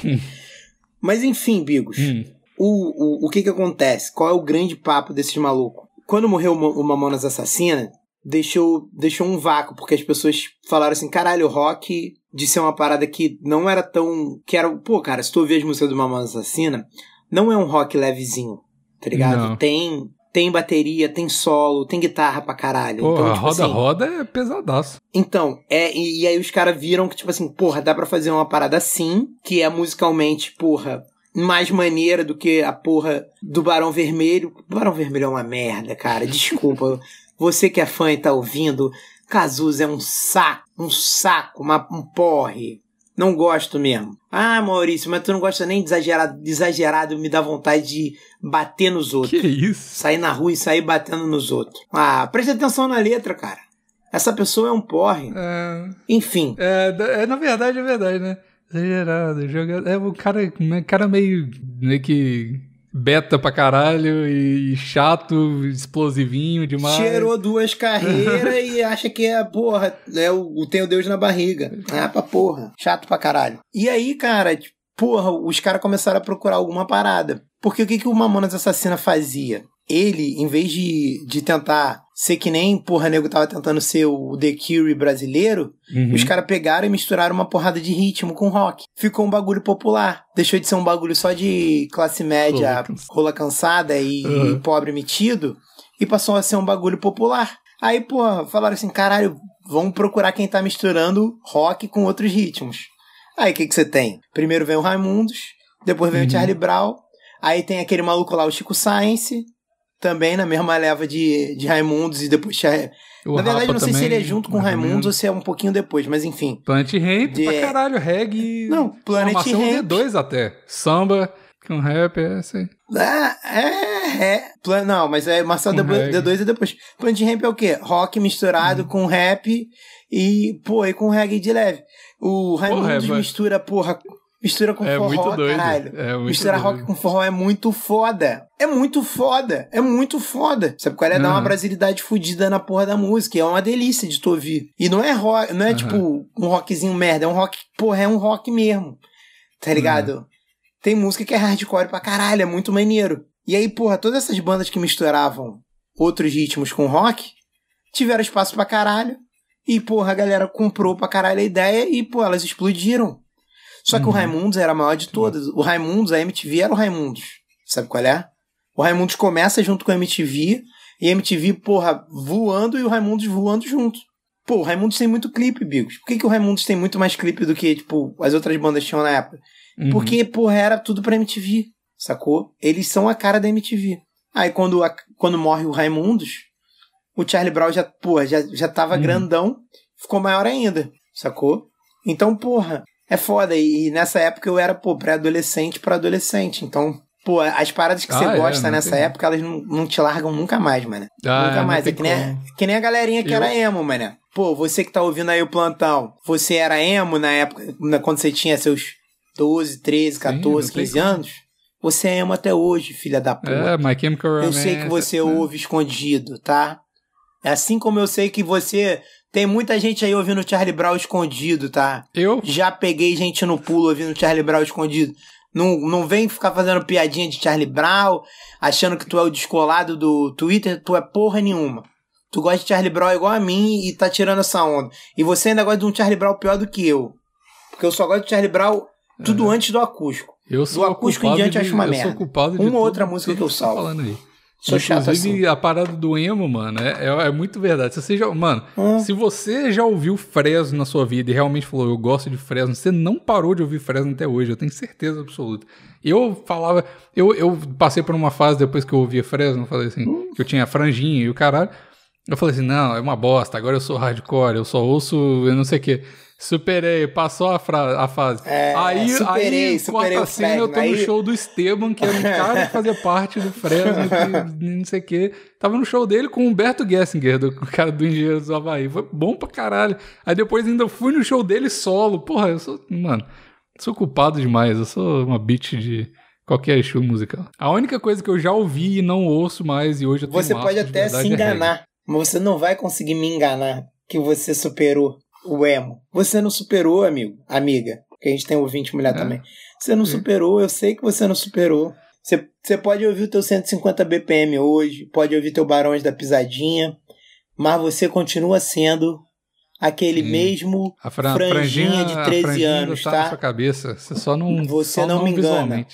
mas enfim, Bigos, Hum. o, o, o que que acontece? Qual é o grande papo desses malucos? Quando morreu o Ma- o Mamonas Assassina, deixou, deixou um vácuo, porque as pessoas falaram assim, caralho, o rock de ser uma parada que não era tão... que era, pô, cara, se tu ouvir as músicas do Mamonas Assassina, não é um rock levezinho, tá ligado? Não. Tem... Tem bateria, tem solo, tem guitarra pra caralho. Porra, então, tipo roda assim, roda é pesadaço. então, é, e, e aí os caras viram que, tipo assim, porra, dá pra fazer uma parada assim, que é musicalmente, porra, mais maneira do que a porra do Barão Vermelho. O Barão Vermelho é uma merda, cara, desculpa. Você que é fã e tá ouvindo, Cazuza é um saco, um saco, uma, um porre. Não gosto mesmo. Ah, Maurício, mas tu não gosta nem de exagerado, de exagerado me dá vontade de bater nos outros. Que isso? Sair na rua e sair batendo nos outros. Ah, presta atenção na letra, cara. Essa pessoa é um porre. É, Enfim, é, é, na verdade, é verdade, né? Exagerado, joga... É o cara, um cara meio, meio que beta pra caralho e chato, explosivinho demais. cheirou duas carreiras e acha que é, porra, é o, o tem o Deus na barriga. Ah, pra porra. Chato pra caralho. E aí, cara, tipo, porra, os caras começaram a procurar alguma parada. Porque o que, que o Mamonas Assassina fazia? Ele, em vez de, de tentar ser que nem, porra, nego tava tentando ser o The Cure brasileiro, Uhum. Os caras pegaram e misturaram uma porrada de ritmo com rock. Ficou um bagulho popular. Deixou de ser um bagulho só de classe média, Rola cansa- rola cansada e, Uhum. e pobre metido. E passou a ser um bagulho popular. Aí, pô, falaram assim: caralho, vamos procurar quem tá misturando rock com outros ritmos. Aí, o que que você tem? Primeiro vem o Raimundos, depois vem Uhum. o Charlie Brown. Aí tem aquele maluco lá, o Chico Science. Também na mesma leva de, de Raimundos e depois. O Na verdade, Rapa não sei se também, ele é junto com Raimundos ou se é um pouquinho depois, mas enfim. Planet Ramp De- pra caralho, reggae. Não, Planet Ramp. D2 até. Samba com rap, é assim. Ah, é, é. Plan... Não, mas é Marcelo Com D2 reggae. D2 é depois. Planet Ramp é o quê? Rock misturado com rap e, pô, e com reggae de leve. O Raimundos mas- mistura, porra, mistura com É forró, muito doido. caralho. É muito Misturar doido. rock com forró é muito foda. É muito foda. É muito foda. Sabe qual é? Dá uma Uhum. brasilidade fodida na porra da música. É uma delícia de tu ouvir. E não é rock, não é Uhum. tipo um rockzinho merda. É um rock, porra, é um rock mesmo. Tá ligado? Tem música que é hardcore pra caralho. É muito maneiro. E aí, porra, todas essas bandas que misturavam outros ritmos com rock tiveram espaço pra caralho. E, porra, a galera comprou pra caralho a ideia e, pô, elas explodiram. Só que o Raimundos era a maior de todas. O Raimundos, a MTV era o Raimundos. Sabe qual é? O Raimundos começa junto com a MTV e a MTV, porra, voando e o Raimundos voando junto. Pô, o Raimundos tem muito clipe, Bigos. Por que, que o Raimundos tem muito mais clipe do que, tipo, as outras bandas tinham na época? Uhum. Porque, porra, era tudo pra MTV, sacou? Eles são a cara da MTV. Aí quando, a- quando morre o Raimundos, o Charlie Brown já, porra, já, já tava Uhum. grandão, ficou maior ainda, sacou? Então, porra, é foda. E, nessa época eu era, pô, pré-adolescente pra adolescente. Então, pô, as paradas que Ah, você é, gosta nessa tem- época, elas não, não te largam nunca mais, mano. Ah, nunca mais. É que nem, a, que nem a galerinha que Eu- era emo, mano. Pô, você que tá ouvindo aí o plantão, você era emo na época, na- quando você tinha seus 12, 13, 14, não tem 15 como. anos? Você é emo até hoje, filha da puta. É, My Chemical Eu Romance. sei que você né? ouve escondido, tá? Assim como eu sei que você. Tem muita gente aí ouvindo Charlie Brown escondido, tá? Eu? Já peguei gente no pulo ouvindo Charlie Brown escondido. Não, não vem ficar fazendo piadinha de Charlie Brown, achando que tu é o descolado do Twitter, tu é porra nenhuma. Tu gosta de Charlie Brown igual a mim e tá tirando essa onda. E você ainda gosta de um Charlie Brown pior do que eu. Porque eu só gosto de Charlie Brown tudo antes do acústico. Eu sou acústico em diante eu de, acho uma eu merda. sou culpado de Uma tudo- outra música que eu tá salvo. falando aí. Sou Inclusive, assim. a parada do emo, mano, é, é, é muito verdade. Se você já, mano, Hum. se você já ouviu Fresno na sua vida e realmente falou, eu gosto de Fresno, você não parou de ouvir Fresno até hoje, eu tenho certeza absoluta. Eu falava, eu, eu passei por uma fase depois que eu ouvia Fresno, eu falei assim, Hum. que eu tinha franjinha e o caralho. Eu falei assim, não, é uma bosta, agora eu sou hardcore, eu só ouço, eu não sei o quê. Superei, passou a, fra- a fase. É, aí, superei, aí, superei quarta cena, eu tô Fresno, no aí- show do Esteban, que era um cara que fazia parte do Fresno, que não sei o quê. Tava no show dele com o Humberto Gessinger, do, o cara do Engenheiro do Havaí. Foi bom pra caralho. Aí depois ainda fui no show dele solo. Porra, eu sou, mano, sou culpado demais. Eu sou uma bitch de qualquer show musical. A única coisa que eu já ouvi e não ouço mais, e hoje eu tenho Você pode até se é enganar, mas você não vai conseguir me enganar que você superou o emo. Você não superou, amigo, amiga, porque a gente tem ouvinte mulher É. também. Você não superou, eu sei que você não superou. Você, você pode ouvir o teu 150 BPM hoje, pode ouvir teu Barões da Pisadinha, mas você continua sendo aquele Sim. mesmo A fran- franjinha, franjinha de a 13 franjinha anos, tá, tá? na sua cabeça. Você só não. Você só não me engana.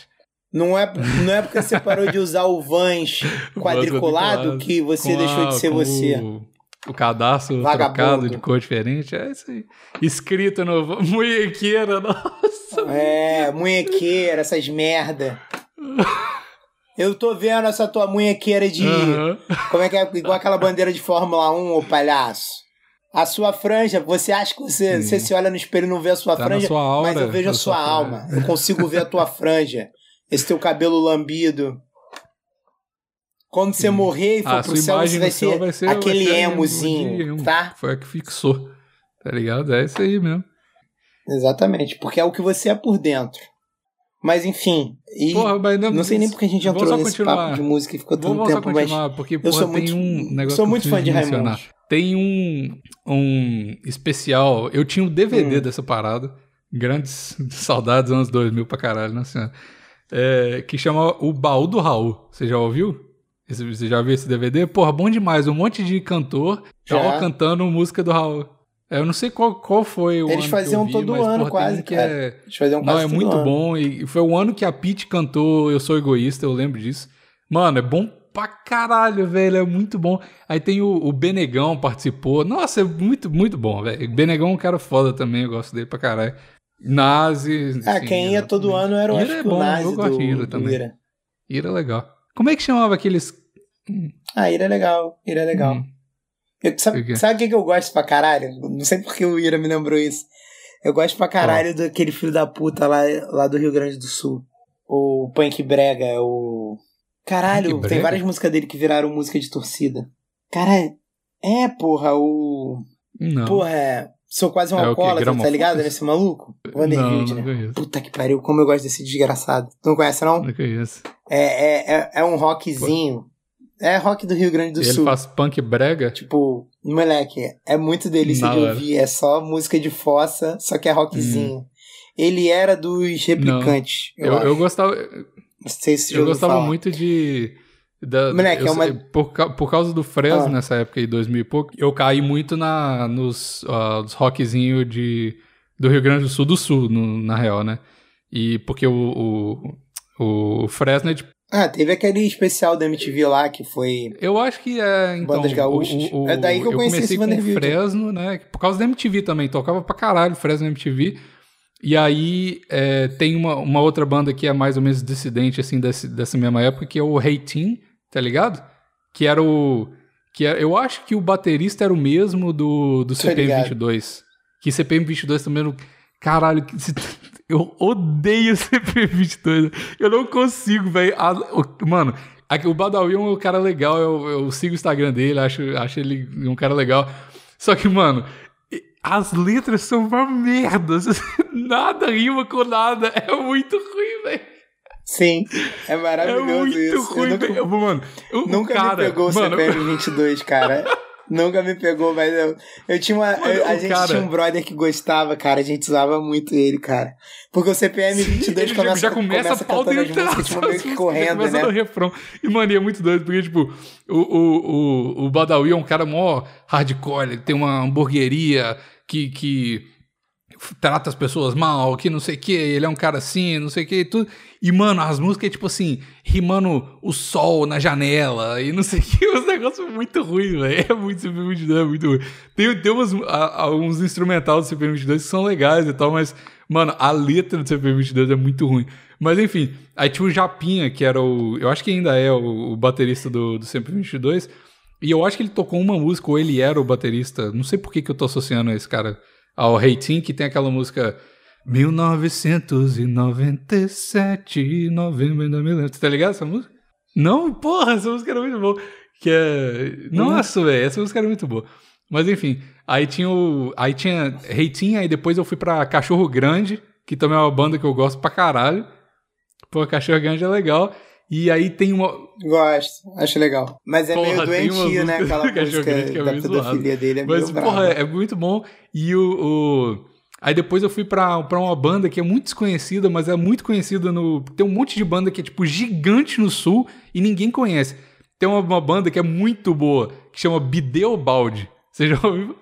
Não é, não é porque você parou de usar o Vans quadriculado que você deixou de ser você. O, o cadastro Vagabundo. trocado de cor diferente. É isso aí. Escrito no. Munhequeira, nossa. É, munhequeira, essas merda. Eu tô vendo essa tua munhequeira de. Aham. Como é que é? Igual aquela bandeira de Fórmula 1, ô palhaço. A sua franja, você acha que você, você se olha no espelho e não vê a sua Tá franja? sua aura, mas eu vejo a sua sua alma. Eu consigo ver a tua franja. Esse teu cabelo lambido. Quando você morrer e for A pro céu, você vai ser, vai ser aquele vai ser emozinho, emo. tá? Foi a que fixou. Tá ligado? É isso aí mesmo. Exatamente, porque é o que você é por dentro. Mas enfim, e Porra, mas não sei nem porque a gente entrou nesse continuar. papo de música e ficou tanto Vamos tempo, mas porque eu porra, sou tem muito, um negócio sou eu muito fã de. Raimundos. Tem um, um especial. Eu tinha o DVD Hum. dessa parada. Grandes saudades anos 2000 pra caralho, né, senhora? É, que chama O Baú do Raul. Você já ouviu? Você já viu esse DVD? Porra, bom demais. Um monte de cantor Já. cantando música do Raul. É, Eu não sei qual, qual foi o Eles ano faziam que eu vi, todo mas, ano porra, quase, que cara. é... Deixa eu fazer um Não, quase é muito ano. bom. E foi o ano que a Pete cantou Eu Sou Egoísta, eu lembro disso. Mano, é bom pra caralho, velho. É muito bom. Aí tem o, o Benegão participou. Nossa, é muito, muito bom, velho. Benegão é um cara foda também, eu gosto dele pra caralho. Nazi. Ah, sim, quem ia todo ano era o Ira é bom, Nazi eu gosto do, de Ira também. Ira. Ira é legal. Como é que chamava aqueles. Ah, Ira é legal, Ira é legal. Hum, Eu- sabe, o que, que eu gosto pra caralho? Não sei porque o Ira me lembrou isso. Eu gosto pra caralho daquele filho da puta lá, lá do Rio Grande do Sul. O Punk Brega, o. Caralho, Punk tem Brega? várias músicas dele que viraram música de torcida. Caralho, é, porra, o. não. Porra, é. Sou quase um É alcoólatra, tá ligado? Nesse maluco? não, Vanderbilt, não né? conheço. Puta que pariu, como eu gosto desse desgraçado. Tu não conhece, não? Não conheço. É, é, é, é um rockzinho. É rock do Rio Grande do Ele Sul. faz punk brega? Tipo, moleque, é muito delícia Na de ouvir. É só música de fossa, só que é rockzinho. Ele era dos replicantes. Eu, Eu, acho. eu gostava. não sei se Eu gostava falar. muito de. Da, Moleque, eu é uma- por, por causa do Fresno Ah. nessa época aí, 2000 e pouco, eu caí muito na, nos, ah, nos rockzinho de do Rio Grande do Sul do Sul, no- na real, né? E porque o, o, o Fresnet, Ah, teve aquele especial da MTV lá que foi. eu acho que é, então... Bandas gaúchas. o- o- É daí que eu conheci comecei esse com Vanderbilt. Fresno, né? Por causa da MTV também, tocava pra caralho Fresno na MTV. E aí é, tem uma, uma outra banda que é mais ou menos dissidente, assim, desse, dessa mesma época, que é o Hey Team, tá ligado? Que era o... Que era, eu acho que o baterista era o mesmo do, do Tô ligado. CPM22. Que CPM22 também era... Caralho, eu odeio CPM22. Eu não consigo, velho. Mano, o Badawi é um cara legal. Eu, eu sigo o Instagram dele, acho, acho ele um cara legal. Só que, mano, as letras são uma merda. Nada rima com nada. É muito ruim, velho. Sim, é É maravilhoso muito isso. Eu ruim, nunca, velho. Mano, o nunca cara, me pegou o CPM 22, cara. nunca me pegou, mas eu, eu tinha uma. Mano, eu- a gente cara- tinha um brother que gostava, cara. A gente usava muito ele, cara. Porque o CPM 22 Ele já- começa, já começa, a pau cantando as dentro músicas, tipo, meio que correndo, começa no né? refrão. E, mano, e é muito doido, porque, tipo, o, o, o, o Badawi é um cara mó hardcore, ele tem uma hamburgueria que, que trata as pessoas mal, que não sei o que, ele é um cara assim, não sei o que e tudo. E, mano, as músicas é tipo assim, rimando o sol na janela e não sei o que, uns negócios muito ruins, velho. É muito CP22, é muito ruim. Tem, tem umas, a- uns instrumentais do CP22 que são legais e tal, mas, mano, a letra do CP22 é muito ruim. Mas enfim, aí tinha o Japinha, que era o. Eu acho que ainda é o, o baterista do, do CP22. E eu acho que ele tocou uma música, ou ele era o baterista. Não sei por que, que eu tô associando esse cara ao Reitinho, que tem aquela música 1997, novembro da me lembro. Tá ligado essa música? Não, porra, essa música era muito boa. Que é. Nossa, velho, essa música era muito boa. Mas enfim, aí tinha o. Aí tinha Reitinho, aí depois eu fui pra Cachorro Grande, que também é uma banda que eu gosto pra caralho. Pô, Cachorro Grande é legal. E aí tem uma. Gosto, acho legal. Mas é Porra, meio doentio, né? Aquela música é da pedofilia dele é Mas, porra, brava. é, muito bom. E o. o- Aí depois eu fui pra, pra uma banda que é muito desconhecida, mas é muito conhecida no. Tem um monte de banda que é, tipo, gigante no sul e ninguém conhece. Tem uma, uma banda que é muito boa, que chama Bideobaldi. Você já ouviu?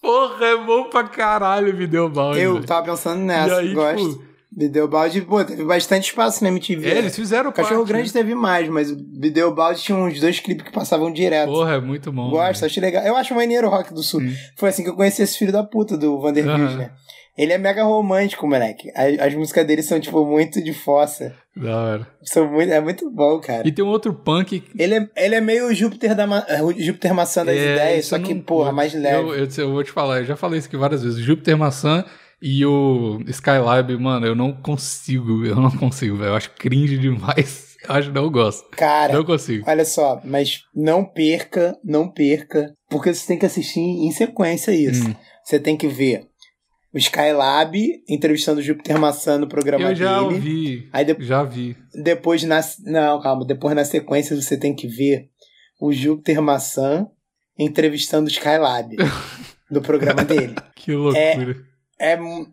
Porra, é bom pra caralho Bideobaldi. Eu velho. tava pensando E nessa, aí, gosto. tipo, Videobaldi, pô, teve bastante espaço na MTV. é, eles fizeram Cachorro parte, Grande teve mais, mas o Videobaldi tinha uns dois clipes que passavam direto. Porra, é muito bom. Gosto, acho legal. Eu acho maneiro o Rock do Sul. Hum. Foi assim que eu conheci esse filho da puta do Vanderbilt, Aham. né? Ele é mega romântico, moleque. As, as músicas dele são, tipo, muito de fossa. Da hora. São muito, é muito bom, cara. E tem um outro punk Ele é, ele é meio o Júpiter, da, ma- o Júpiter maçã das É, ideias, só que, não porra, mais leve. Eu, eu, eu vou te falar, eu já falei isso aqui várias vezes. Júpiter Maçã e o Skylab, mano, eu não consigo, eu não consigo, velho. Eu acho cringe demais. Eu acho que não gosto. Cara, Não consigo. olha só, mas não perca, não perca, porque você tem que assistir em sequência isso. Hum. Você tem que ver o Skylab entrevistando o Júpiter Maçã no programa Eu já dele. ouvi, Aí de- já vi. depois na. Não, calma. Depois na sequência você tem que ver o Júpiter Maçã entrevistando o Skylab no programa dele. Que loucura. É, mu-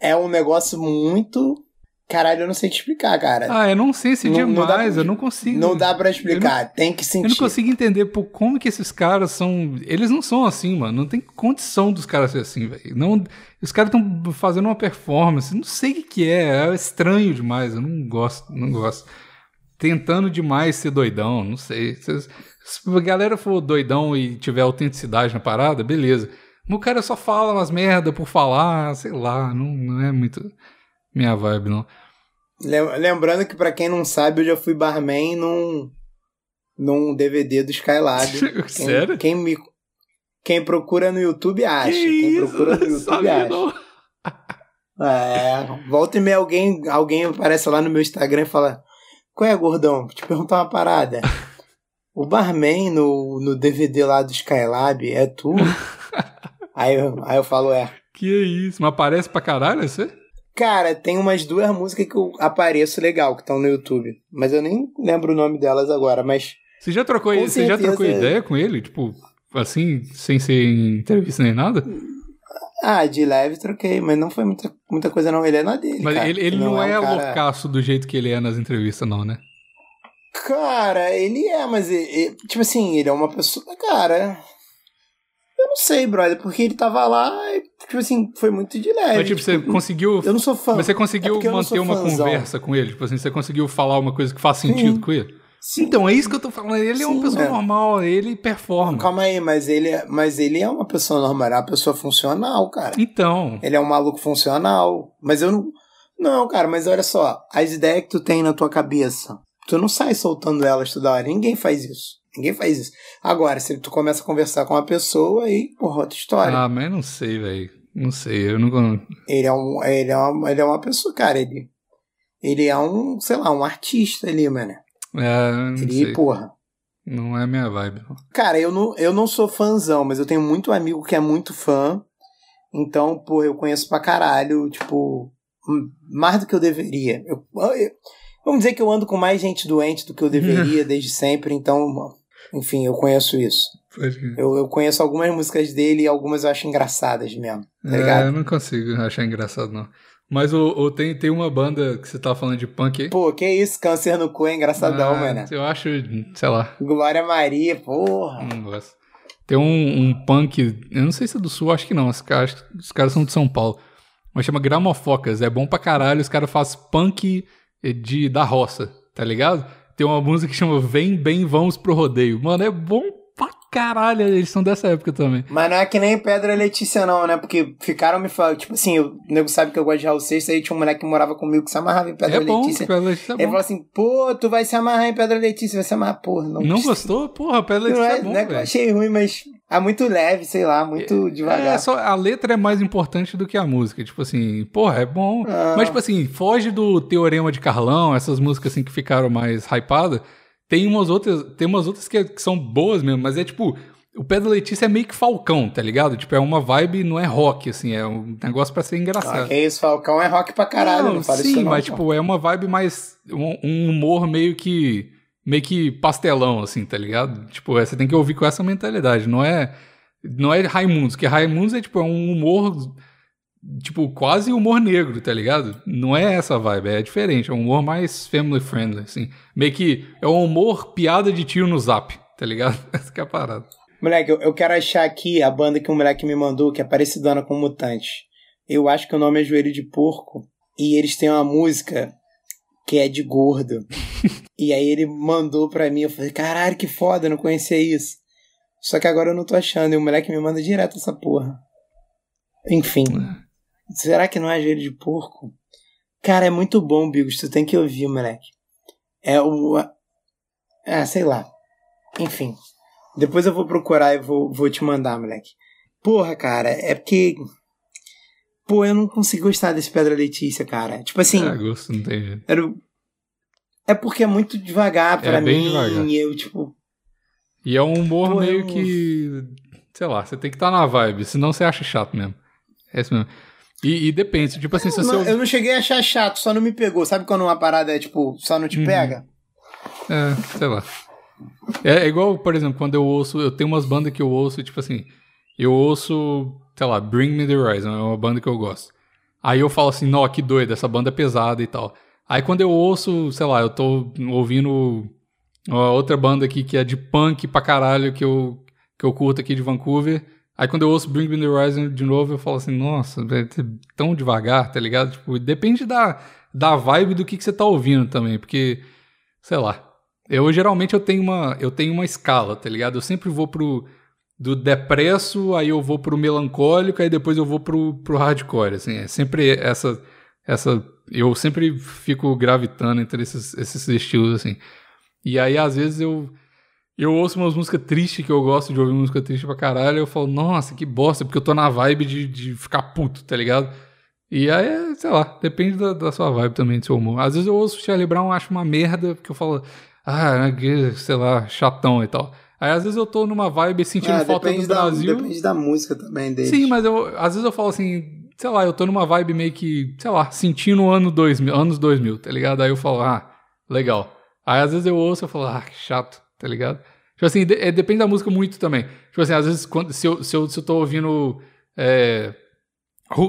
é um negócio muito. Caralho, eu não sei te explicar, cara. Ah, eu não sei se Não- não dá demais, pra- eu não consigo. não dá pra explicar, tem que Eu sentir. não consigo entender por como que esses caras são. Eles não são assim, mano. Não tem condição dos caras ser assim, velho. Não... Os caras estão fazendo uma performance. Não sei o que, que é. É estranho demais. Eu não gosto, não gosto. Tentando demais ser doidão, não sei. Se, se a galera for doidão e tiver autenticidade na parada, beleza. O cara só fala umas merda por falar, sei lá. Não, não é muito minha vibe, não. Lem- Lembrando que, pra quem não sabe, eu já fui barman num, num DVD do Skylab. Quem- Sério? Quem, me, quem procura no YouTube acha. Que quem isso? procura no YouTube acha. não. É, volta e meia alguém, alguém aparece lá no meu Instagram e fala: Qual é, gordão? Vou te perguntar uma parada. O barman no, no DVD lá do Skylab é tu? Aí, eu, aí eu falo: É. Que isso? Mas parece pra caralho você? Cara, tem umas duas músicas que eu apareço legal que estão no YouTube. Mas eu nem lembro o nome delas agora. Mas Você já trocou, Com você já trocou ideia com ele? Tipo, assim, sem ser em entrevista nem nada? Ah, de leve troquei, mas não foi muita, muita coisa não. Ele é na dele, Mas cara. ele, ele não, é, um cara... loucaço do jeito que ele é nas entrevistas, não, né? Cara, ele é, mas... ele- ele- tipo assim, ele é uma pessoa... Cara... Eu não sei, brother, porque ele tava lá e, tipo assim, foi muito de leve. Mas, tipo, você conseguiu. Eu não sou fã. Mas você É conseguiu não manter uma fãzão. conversa com ele? Tipo assim, você conseguiu falar uma coisa que faz sentido Sim. com ele? Sim. Então, é isso que eu tô falando. Ele é uma Sim, pessoa é. normal, ele performa. Calma aí, mas ele, é- mas ele é uma pessoa normal, é uma pessoa funcional, cara. Então, Ele é um maluco funcional. Mas eu não. Não, cara, mas olha só, as ideias que tu tem na tua cabeça, tu não sai soltando elas toda hora. Ninguém faz isso. Ninguém faz isso. Agora, se tu começa a conversar com uma pessoa, aí, porra, outra história. ah, mas não sei, velho. Não sei, eu não. Ele é um. Ele é uma, ele é uma pessoa, cara. Ele. Ele é um, sei lá, um artista ali, mano. É, não Ele, sei. porra. Não é minha vibe. não. Cara, eu não, eu não sou fãzão, mas eu tenho muito amigo que é muito fã. Então, pô, eu conheço pra caralho, tipo, hum, mais do que eu deveria. Eu, eu- vamos dizer que eu ando com mais gente doente do que eu deveria desde sempre, então, enfim, eu conheço isso. Eu, eu conheço algumas músicas dele e algumas eu acho engraçadas mesmo, tá É, ligado? eu não consigo achar engraçado, não. Mas o, o- tem, tem uma banda que você tava falando de punk aí. Pô, que isso, câncer no cu é engraçadão, Ah, mano. Eu acho, sei lá, Glória Maria, porra. não gosto. Tem um, um punk, eu não sei se é do sul, acho que não. Os caras, os caras são de São Paulo. Mas chama Gramofocas. É bom pra caralho. Os caras fazem punk de, da roça, tá ligado? Tem uma música que chama Vem Bem Vamos Pro Rodeio. Mano, é bom pra caralho. Eles são dessa época também. Mas não é que nem Pedra Letícia, não, né? Porque ficaram me falando, tipo assim, o nego sabe que eu gosto de Raul Seixas, aí tinha um moleque que morava comigo que se amarrava em Pedra é bom, Letícia. Pedra Letícia é Ele bom. falou assim, pô, tu vai se amarrar em Pedra Letícia, vai se amarrar, porra. Não, Não gostou? Porra, Pedra Não Letícia é, é bom, não é que eu velho. achei ruim, mas é muito leve, sei lá, muito É, devagar. só, a letra é mais importante do que a música. Tipo assim, porra, é bom. Ah. Mas, tipo assim, foge do Teorema de Carlão, essas músicas assim que ficaram mais hypadas. Tem umas outras, tem umas outras que, que são boas mesmo, mas é tipo. O Pedro Letícia é meio que Falcão, tá ligado? Tipo, é uma vibe, não é rock, assim, é um negócio pra ser Ah, engraçado. que isso, Falcão é rock pra caralho, não, fala sim, isso não. mas pô. tipo, é uma vibe mais. Um, um humor meio que. Meio que pastelão, assim, tá ligado? Tipo, é, você tem que ouvir com essa mentalidade. Não é. Não é Raimundos, que Raimundos é tipo é um humor. Tipo, quase humor negro, tá ligado? Não é essa vibe, é diferente. É um humor mais family friendly, assim. Meio que é um humor piada de tio no zap, tá ligado? Essa que é a parada. Moleque, eu, eu quero achar aqui a banda que o moleque me mandou, que é parecidona com Mutante. Eu acho que o nome é Joelho de Porco. E eles têm uma música que é de gordo. e aí ele mandou pra mim, eu falei, caralho, que foda, eu não conhecia isso. Só que agora eu não tô achando, e o moleque me manda direto essa porra. Enfim. Será que não é Joelho de Porco? Cara, é muito bom, Bigos, tu tem que ouvir, moleque. É o... Ah, sei lá. Enfim. Depois eu vou procurar e vou, vou te mandar, moleque. Porra, cara, é porque. Pô, eu não consigo gostar desse Pedra Letícia, cara. Tipo assim, É, gosto, não tem jeito. era... é porque é muito devagar pra É mim. devagar. E eu, tipo. E é um humor Pô, meio eu- que. Sei lá, você tem que estar na vibe, senão você acha chato mesmo. É isso mesmo. E, e depende, tipo assim, se não, você. eu não cheguei a achar chato, só não me pegou. Sabe quando uma parada é, tipo, só não te Uhum. pega? É, sei lá. É, é igual, por exemplo, quando eu ouço. Eu tenho umas bandas que eu ouço, tipo assim. Eu ouço, sei lá, Bring Me the Horizon, é uma banda que eu gosto. Aí eu falo assim, nó, que doido, essa banda é pesada e tal. Aí quando eu ouço, sei lá, eu tô ouvindo uma outra banda aqui que é de punk pra caralho que eu, que eu curto aqui de Vancouver. Aí quando eu ouço Bring Me the Horizon de novo, eu falo assim, nossa, é tão devagar, tá ligado? Tipo, depende da, da vibe do que, que você tá ouvindo também, porque, sei lá. Eu geralmente eu tenho uma, eu tenho uma escala, tá ligado? Eu sempre vou pro do depresso, aí eu vou pro melancólico, aí depois eu vou pro, pro hardcore, assim, é sempre essa essa eu sempre fico gravitando entre esses, esses estilos assim. E aí às vezes eu eu ouço umas músicas tristes que eu gosto de ouvir música triste pra caralho, eu falo, nossa, que bosta, porque eu tô na vibe de, de ficar puto, tá ligado? E aí, sei lá, depende da, da sua vibe também, do seu humor. Às vezes eu ouço Charlie Brown, acho uma merda, porque eu falo, ah, que, sei lá, chatão e tal. Aí às vezes eu tô numa vibe sentindo Ah, falta do depende, da, Brasil. depende da música também dele. Sim, mas eu, às vezes eu falo assim, sei lá, eu tô numa vibe meio que, sei lá, sentindo o ano 2000, anos 2000, tá ligado? Aí eu falo, ah, legal. Aí às vezes eu ouço e falo, ah, que chato, tá ligado? Tipo assim, de- é, depende da música muito também. Tipo assim, às vezes quando, se, eu, se, eu, se eu tô ouvindo, é,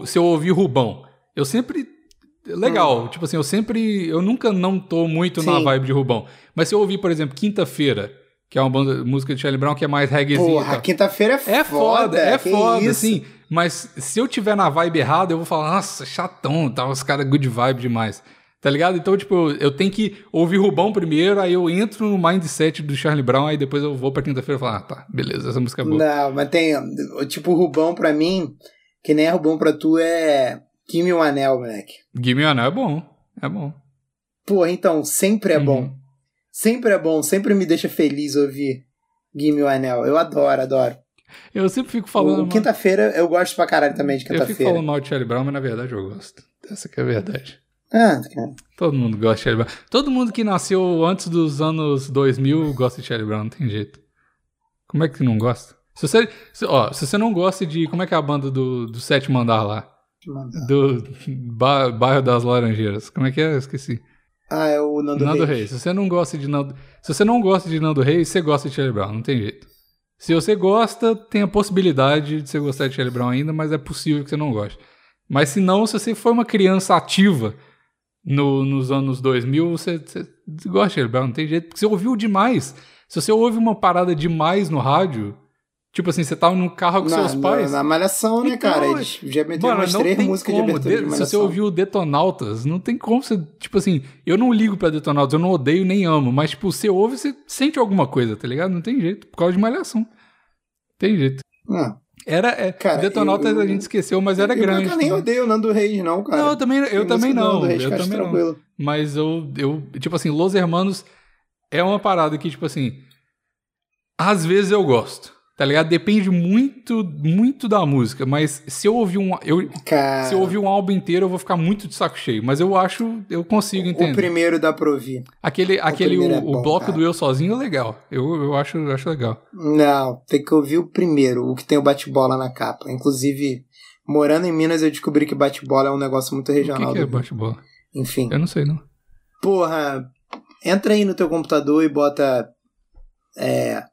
se eu ouvir Rubão, eu sempre, legal, tipo assim, eu sempre, eu nunca não tô muito na Sim. vibe de Rubão. Mas se eu ouvir, por exemplo, Quinta-feira, que é uma banda, música de Charlie Brown que é mais reggaezinho. Porra, quinta-feira é foda. É foda, é foda, isso? assim. Mas se eu tiver na vibe errada, eu vou falar, nossa, chatão, tá, os caras good vibe demais. Tá ligado? Então, tipo, eu- eu tenho que ouvir Rubão primeiro, aí eu entro no mindset do Charlie Brown, aí depois eu vou pra quinta-feira e falo, ah, tá, beleza, essa música é boa. Não, mas tem. Tipo, o Rubão pra mim, que nem é Rubão pra tu, é. Gimme um anel, moleque. Give Me a Anel é bom, é bom. Porra, então, sempre é Uhum. bom. Sempre é bom, sempre me deixa feliz ouvir Gimme um anel. Eu adoro, adoro. Eu sempre fico falando... O, quinta-feira, eu gosto pra caralho também de eu fico quinta-feira. falando mal de Charlie Brown, mas na verdade eu gosto. Essa que é a verdade. Ah, cara. Todo mundo gosta de Charlie Brown. Todo mundo que nasceu antes dos anos 2000 gosta de Charlie Brown, não tem jeito. Como é que não gosta? Se você, se, ó, se você não gosta de. Como é que é a banda do, do sétimo andar lá? Do ba- bairro das Laranjeiras. Como é que é? Eu esqueci. Ah, é o Nando, Nando Reis. Reis. Se você não gosta de Nando. Se você não gosta de Nando Reis, você gosta de Charlie Brown, não tem jeito. Se você gosta, tem a possibilidade de você gostar de Charlie Brown ainda, mas é possível que você não goste. Mas se não, se você for uma criança ativa no- nos anos 2000, você, você gosta de Charlie Brown, não tem jeito. Porque você ouviu demais. Se você ouve uma parada demais no rádio, tipo assim, você tava no carro com Na, seus pais. na, na Malhação, né, Então, cara? Eles já meteram Mano, umas não três músicas como. de abertura de De- se Malhação. você ouviu Detonautas, não tem como você. Tipo assim, eu não ligo pra Detonautas, eu não odeio nem amo, mas, tipo, você ouve, você sente alguma coisa, tá ligado? Não tem jeito, por causa de malhação. Tem jeito. Ah, Era. É, Cara, Detonautas eu- a gente esqueceu, mas era eu, grande. Eu nem odeio o Nando Reis, não, cara. Não, eu também, eu também não. Nando Reis Eu também não. tranquilo. Mas eu, eu. Tipo assim, Los Hermanos é uma parada que, tipo assim. Às vezes eu gosto. Tá ligado? Depende muito, muito da música. Mas se eu ouvir um. Eu, Cara, Se eu ouvir um álbum inteiro, eu vou ficar muito de saco cheio. Mas eu acho, eu consigo o entender. primeiro dá pra ouvir. Aquele, aquele o, é o bom, bloco cara. do Eu Sozinho é legal. Eu, eu acho, eu acho legal. Não, tem que ouvir o primeiro, o que tem o bate-bola na capa. Inclusive, morando em Minas, eu descobri que bate-bola é um negócio muito O regional. que, que é bate-bola? Enfim. Eu não sei, não. Porra, entra aí no teu computador e bota é,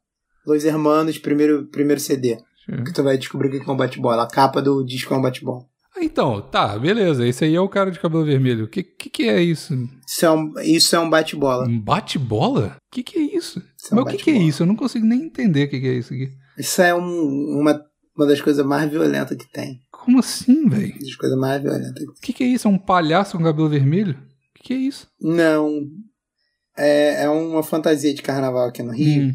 Los Hermanos, primeiro, primeiro CD. Ver. Que tu vai descobrir o que é um bate-bola. A capa do disco é um bate-bola. Ah, então, tá, beleza. Esse aí é o cara de cabelo vermelho. O que, que, que é isso? Isso é um, isso é um bate-bola. Um bate-bola? O que, que é isso? Isso é um Mas o que, que é isso? Eu não consigo nem entender o que, que é isso aqui. Isso é um- uma, uma das coisas mais violentas que tem. Como assim, velho? Uma das coisas mais violentas. O que, que é isso? É um palhaço com cabelo vermelho? O que, que é isso? Não. É, é uma fantasia de carnaval aqui no Rio. Hum,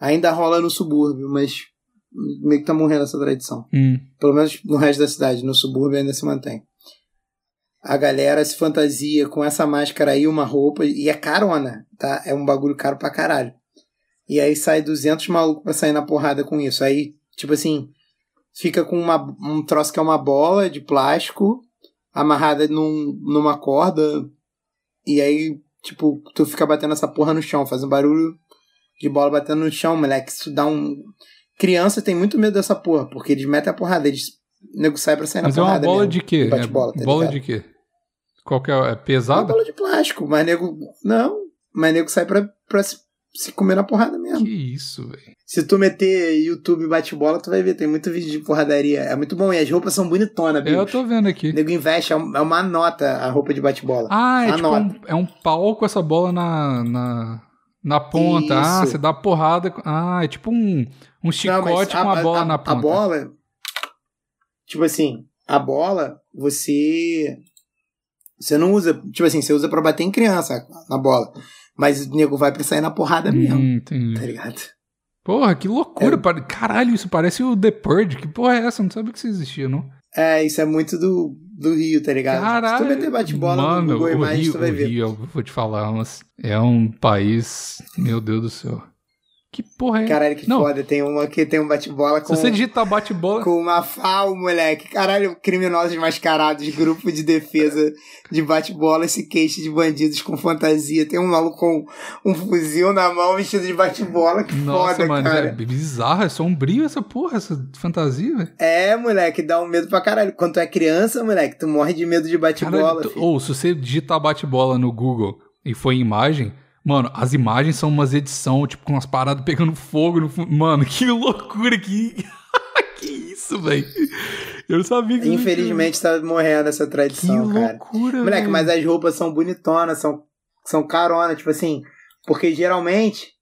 Ainda rola no subúrbio, mas meio que tá morrendo essa tradição. hum. Pelo menos no resto da cidade, no subúrbio ainda se mantém. A galera se fantasia com essa máscara aí, uma roupa, e é carona, tá? É um bagulho caro pra caralho. E aí sai 200 malucos pra sair na porrada com isso. Aí, tipo assim, fica com uma, um troço que é uma bola de plástico amarrada num, numa corda, e aí, tipo, tu fica batendo essa porra no chão, faz um barulho de bola batendo no chão, moleque. Isso dá um. Criança tem muito medo dessa porra, porque eles metem a porrada, eles. Nego sai pra sair Mas é na uma porrada. bola mesmo. de quê? Bate-bola, É tá bola de quê? Qual que é? É Uma pesada? bola de plástico, mas nego. Não, mas nego sai pra, pra se, se comer na porrada mesmo. Que isso, velho. Se tu meter YouTube bate-bola, tu vai ver, tem muito vídeo de porradaria. É muito bom, e as roupas são bonitonas, bicho. É, Eu tô vendo aqui. O nego investe, é é uma nota a roupa de bate-bola. Ah, é tipo um, é um pau com essa bola na, na, na ponta. Ah, Isso. você dá porrada. Ah, é tipo um, um Não, chicote mas com a bola na ponta. A bola. Tipo assim, a bola, você. Você não usa. Tipo assim, você usa pra bater em criança na bola. Mas o nego vai pra sair na porrada mesmo. Hum, entendi. Tá ligado? Porra, que loucura. É. Caralho, isso parece o The Purge. Que porra é essa? Eu não sabia que isso existia, não. É, isso é muito do, do Rio, tá ligado? Caralho. Se tu meter bate-bola Mano, no Google o Imagens, Rio, tu vai o ver. Rio, eu vou te falar, mas é um país... Meu Deus do céu. Que porra é? Caralho, que Não. foda. Tem uma que tem um bate-bola Se com, você digitar bate-bola... com uma FAO, moleque. Caralho, criminosos mascarados, grupo de defesa de bate-bola se queixa de bandidos com fantasia. Tem um maluco com um fuzil na mão vestido de bate-bola. Que Nossa, foda, mano, cara. é bizarro, é sombrio essa porra, essa fantasia, velho. É, moleque, dá um medo pra caralho. Quando tu é criança, moleque, tu morre de medo de bate-bola. Ou se você digitar bate-bola no Google e for em imagem, mano, as imagens são umas edição, tipo, com umas paradas pegando fogo no fundo. Mano, que loucura que. que isso, velho? Eu não sabia que isso Infelizmente tá morrendo essa Que tradição, cara. loucura, Moleque, mas as roupas são bonitonas, são, são carona, tipo assim. Porque geralmente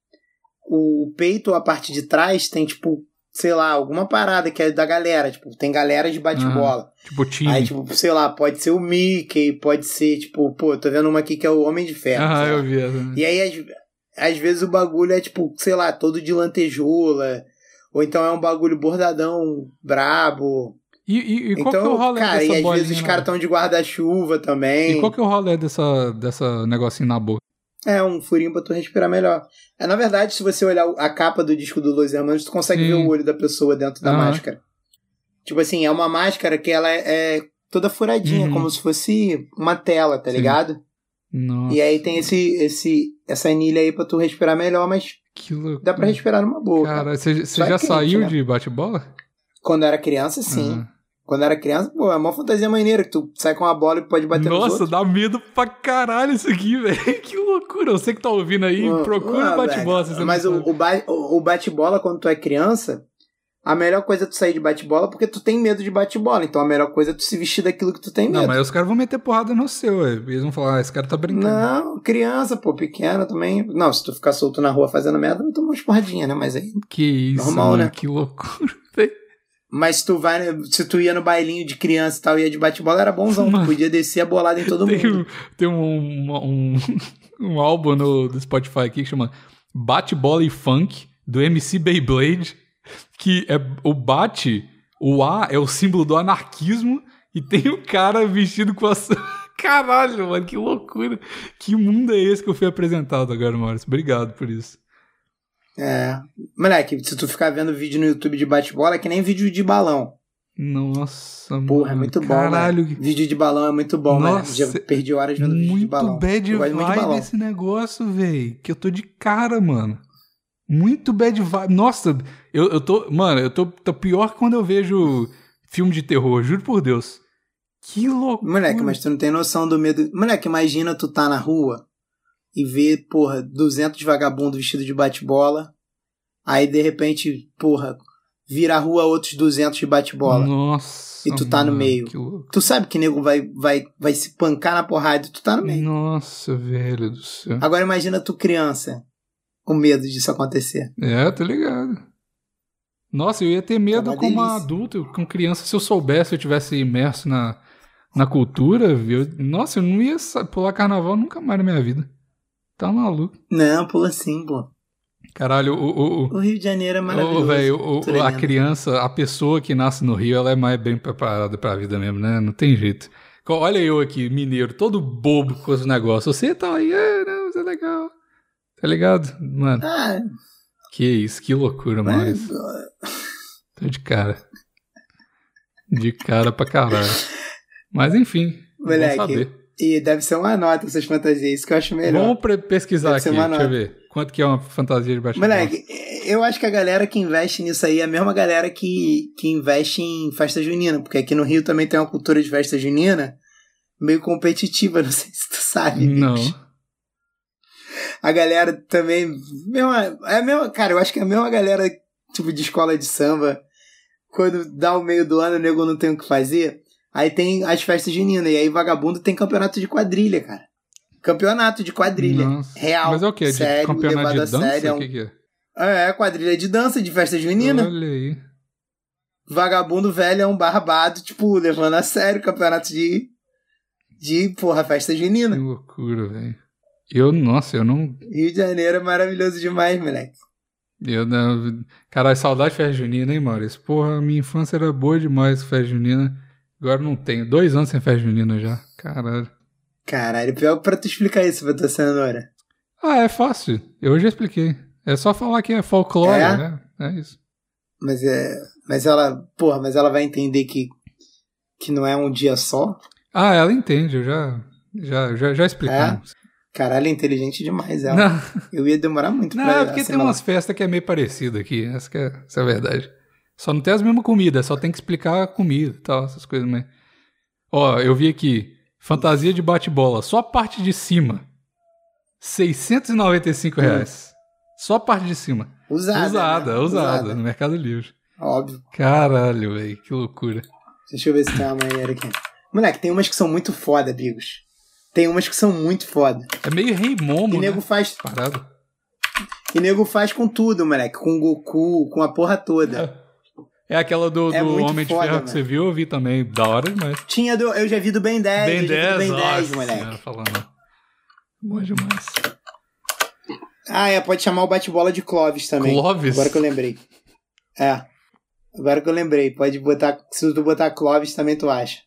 o peito, a parte de trás, tem tipo, sei lá, alguma parada que é da galera. Tipo, tem galera de bate-bola. Tipo, time. Aí, tipo, sei lá, pode ser o Mickey, pode ser, tipo, pô, tô vendo uma aqui que é o Homem de Ferro. ah, eu vi essa. E aí, às, às vezes, o bagulho é, tipo, sei lá, todo de lantejoula. Ou então é um bagulho bordadão, brabo. E, e, e qual então, que é o rolê cara, e dessa às bolinha? vezes os caras estão de guarda-chuva também. E qual que é o rolê dessa, dessa negocinho na boca? É, um furinho pra tu respirar melhor. É, na verdade, se você olhar a capa do disco do Los Hermanos, tu consegue Sim. ver o olho da pessoa dentro da Aham. máscara. Tipo assim, é uma máscara que ela é, é toda furadinha, Uhum. como se fosse uma tela, tá Sim. ligado? Nossa, E aí tem esse, esse, essa anilha aí pra tu respirar melhor, mas dá pra respirar numa boa. cara. Você, é já quente, saiu né? de bate-bola? Quando era criança, sim. Ah. Quando era criança, pô, é uma fantasia maneira, que tu sai com uma bola e pode bater nos Nossa, dá medo pra caralho isso aqui, velho. Que loucura. Você que tá ouvindo aí, Pô, procura ah, bate-bola. Mas não o, o, ba- o bate-bola, quando tu é criança, a melhor coisa é tu sair de bate-bola porque tu tem medo de bate-bola. Então a melhor coisa é tu se vestir daquilo que tu tem medo. Não, mas os caras vão meter porrada no seu. Eles vão falar, ah, esse cara tá brincando. Não, criança, pô, pequena também. Não, se tu ficar solto na rua fazendo merda, vai tomar umas porradinhas, né? Mas aí. Que isso, Normal, mano. né? Que loucura. Mas se tu vai, se tu ia no bailinho de criança e tal, ia de bate-bola, era bonzão. Mano. Tu podia descer a bolada em todo Tem, mundo. tem um, um, um álbum no, do Spotify aqui que chama Bate-Bola e Funk, do MC Beyblade, que é o bate, o A é o símbolo do anarquismo, e tem um cara vestido com a... Caralho, mano, que loucura. Que mundo é esse que eu fui apresentado agora, Maurício? Obrigado por isso. É. Moleque, se tu ficar vendo vídeo no YouTube de bate-bola, é que nem vídeo de balão. Nossa, Porra, mano. é muito bom, Caralho, né? Vídeo de balão é muito bom, né? Nossa, Já perdi horas vendo vídeo de balão. bad Eu muito de vibe esse negócio, velho. Que eu tô de cara, mano. Muito bad vibe. Nossa, eu, eu tô. Mano, eu tô, tô pior que quando eu vejo filme de terror, juro por Deus. Que loucura. Moleque, mas tu não tem noção do medo. Moleque, imagina tu tá na rua e ver, porra, 200 vagabundos vestidos de bate-bola. Aí, de repente, porra, vira a rua outros 200 de bate-bola. Nossa. E tu tá no mano, meio. Que louco. Tu sabe que nego vai, vai, vai se pancar na porrada e tu tá no meio. Nossa, velho do céu. Agora imagina tu criança com medo disso acontecer. É, tô ligado. Nossa, eu ia ter medo Tá uma como adulto, com criança, se eu soubesse, eu tivesse imerso na, na cultura, viu? Nossa, eu não ia pular carnaval nunca mais na minha vida. Tá maluco. Não, pula sim, pô. Caralho, o, o, o, O Rio de Janeiro é Ô, maravilhoso. o- é a criança, a pessoa que nasce no Rio, ela é mais bem preparada pra vida mesmo, né? Não tem jeito. Olha eu aqui, mineiro, todo bobo com os negócios. Você tá aí, é, não, isso é legal. Tá ligado? Mano, Ah, que isso, que loucura, mas... mas tô de cara. De cara pra caralho. Mas enfim, vamos Moleque. E deve ser uma nota essas fantasias, isso que eu acho melhor. Vamos pesquisar Deve aqui, deixa eu nota. ver. Quanto que é uma fantasia de baixo Moleque, eu acho que a galera que investe nisso aí é a mesma galera que, que investe em festa junina, porque aqui no Rio também tem uma cultura de festa junina meio competitiva, não sei se tu sabe. Não. bicho. A galera também. Mesma, é a mesma, cara, eu acho que é a mesma galera, tipo, de escola de samba. Quando dá o meio do ano, o nego não tem o que fazer. Aí tem as festas juninas. E aí vagabundo tem campeonato de quadrilha, cara. Campeonato de quadrilha. Nossa. Real. Mas é o quê? De sério, campeonato levado de dança? sério. é O um- que, que é? É, quadrilha de dança, de festa junina. Olha aí. Vagabundo velho é um barbado, tipo, levando a sério o campeonato de. De, porra, festa Que junina. loucura, velho. Eu, nossa, eu não. Rio de Janeiro é maravilhoso demais, moleque. Eu não. Caralho, saudade de festa junina, hein, Maurício? Porra, minha infância era boa demais festa junina. Agora não tenho. Dois anos sem festa junina já. Caralho. Caralho, pior pra tu explicar isso pra tua cenoura. Ah, é fácil. Eu já expliquei. É só falar que é folclore, É? né? É isso. Mas é. Mas ela. Porra, mas ela vai entender que. Que não é um dia só. Ah, ela entende, eu já. Já, já, já explicamos. Caralho, é inteligente demais ela. Não, Eu ia demorar muito não, pra é porque tem umas festas que é meio parecido aqui. Essa, que é, essa é a verdade. Só não tem as mesmas comidas, só tem que explicar a comida e tal, essas coisas mais. Ó, eu vi aqui. Fantasia de bate-bola. Só a parte de cima. 695 reais. Só a parte de cima. Usada. usada, né? usada, no Mercado Livre. Óbvio. Caralho, velho, que loucura. Deixa eu ver se tem uma maneira aqui. Moleque, tem umas que são muito foda, Bigos. Tem umas que são muito foda. É meio rei E momo, nego né? faz. Parado. E nego faz com tudo, moleque. Com o Goku, com a porra toda. É aquela do, É do Homem de foda, Ferro que você viu, eu vi também. Da hora demais. Tinha do, eu já vi do Ben 10. Ben eu já vi do 10, Ben 10, nossa moleque. senhora, falando. Bom demais. Ah, é, pode chamar o bate-bola de Clovis também. Clovis? Agora que eu lembrei. É. Agora que eu lembrei. Pode botar. Se tu botar Clovis também tu acha.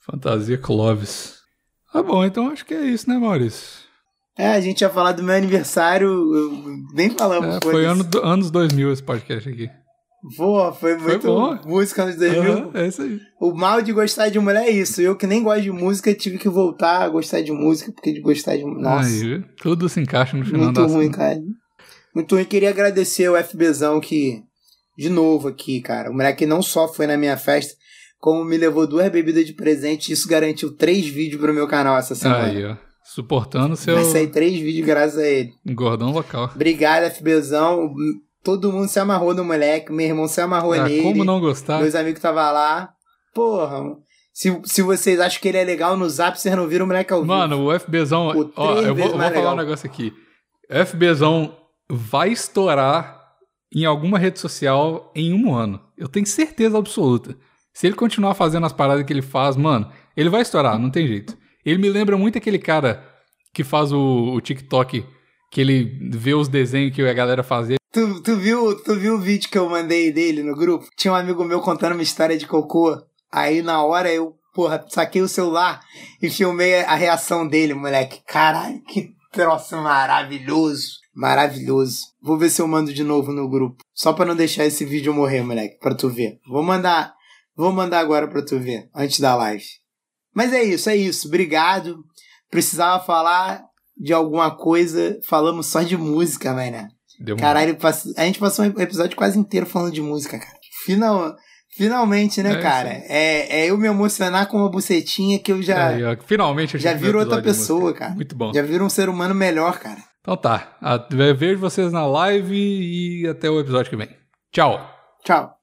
Fantasia Clovis. Tá bom, então acho que é isso, né, Maurício? É, a gente ia falar do meu aniversário. Nem falamos. É, foi ano, anos 2000 esse podcast aqui. Pô, foi muito bom. música anos 2000. Aham, é isso aí. O mal de gostar de mulher é isso. Eu que nem gosto de música, tive que voltar a gostar de música, porque de gostar de. Nossa. Aí, tudo se encaixa no final Muito ruim, cara. Muito ruim. Queria agradecer o FBzão que, de novo aqui, cara. O moleque não só foi na minha festa, como me levou duas bebidas de presente. Isso garantiu três vídeos pro meu canal essa semana. Aí, ó. Suportando seu Vai sair três vídeos graças a ele. gordão local. Obrigado, FBzão. Todo mundo se amarrou no moleque. Meu irmão se amarrou Ah, nele. como não gostar? Meus amigos estavam lá. Porra, se, se vocês acham que ele é legal no zap, vocês não viram o moleque ao vivo. Mano, o FBzão. Pô, ó, eu vou, eu vou falar legal. um negócio aqui. FBzão vai estourar em alguma rede social em um ano. Eu tenho certeza absoluta. Se ele continuar fazendo as paradas que ele faz, mano, ele vai estourar, não tem jeito. Ele me lembra muito aquele cara que faz o, o TikTok, que ele vê os desenhos que a galera fazia. Tu, tu, viu, tu viu o vídeo que eu mandei dele no grupo? Tinha um amigo meu contando uma história de cocô. Aí na hora eu, porra, saquei o celular e filmei a reação dele, moleque. Caralho, que troço maravilhoso. Maravilhoso. Vou ver se eu mando de novo no grupo. Só pra não deixar esse vídeo morrer, moleque, pra tu ver. Vou mandar, vou mandar agora pra tu ver, antes da live. Mas é isso, é isso. Obrigado. Precisava falar de alguma coisa. Falamos só de música, velho, né? Deu Caralho, a gente passou um episódio quase inteiro falando de música, cara. Final, finalmente, né, É cara? É, é eu me emocionar com uma bucetinha que eu já, ó, finalmente a gente já viro outra pessoa, cara. Muito bom. já viro um ser humano melhor, cara. Então tá. Vejo vocês na live e até o episódio que vem. Tchau. Tchau.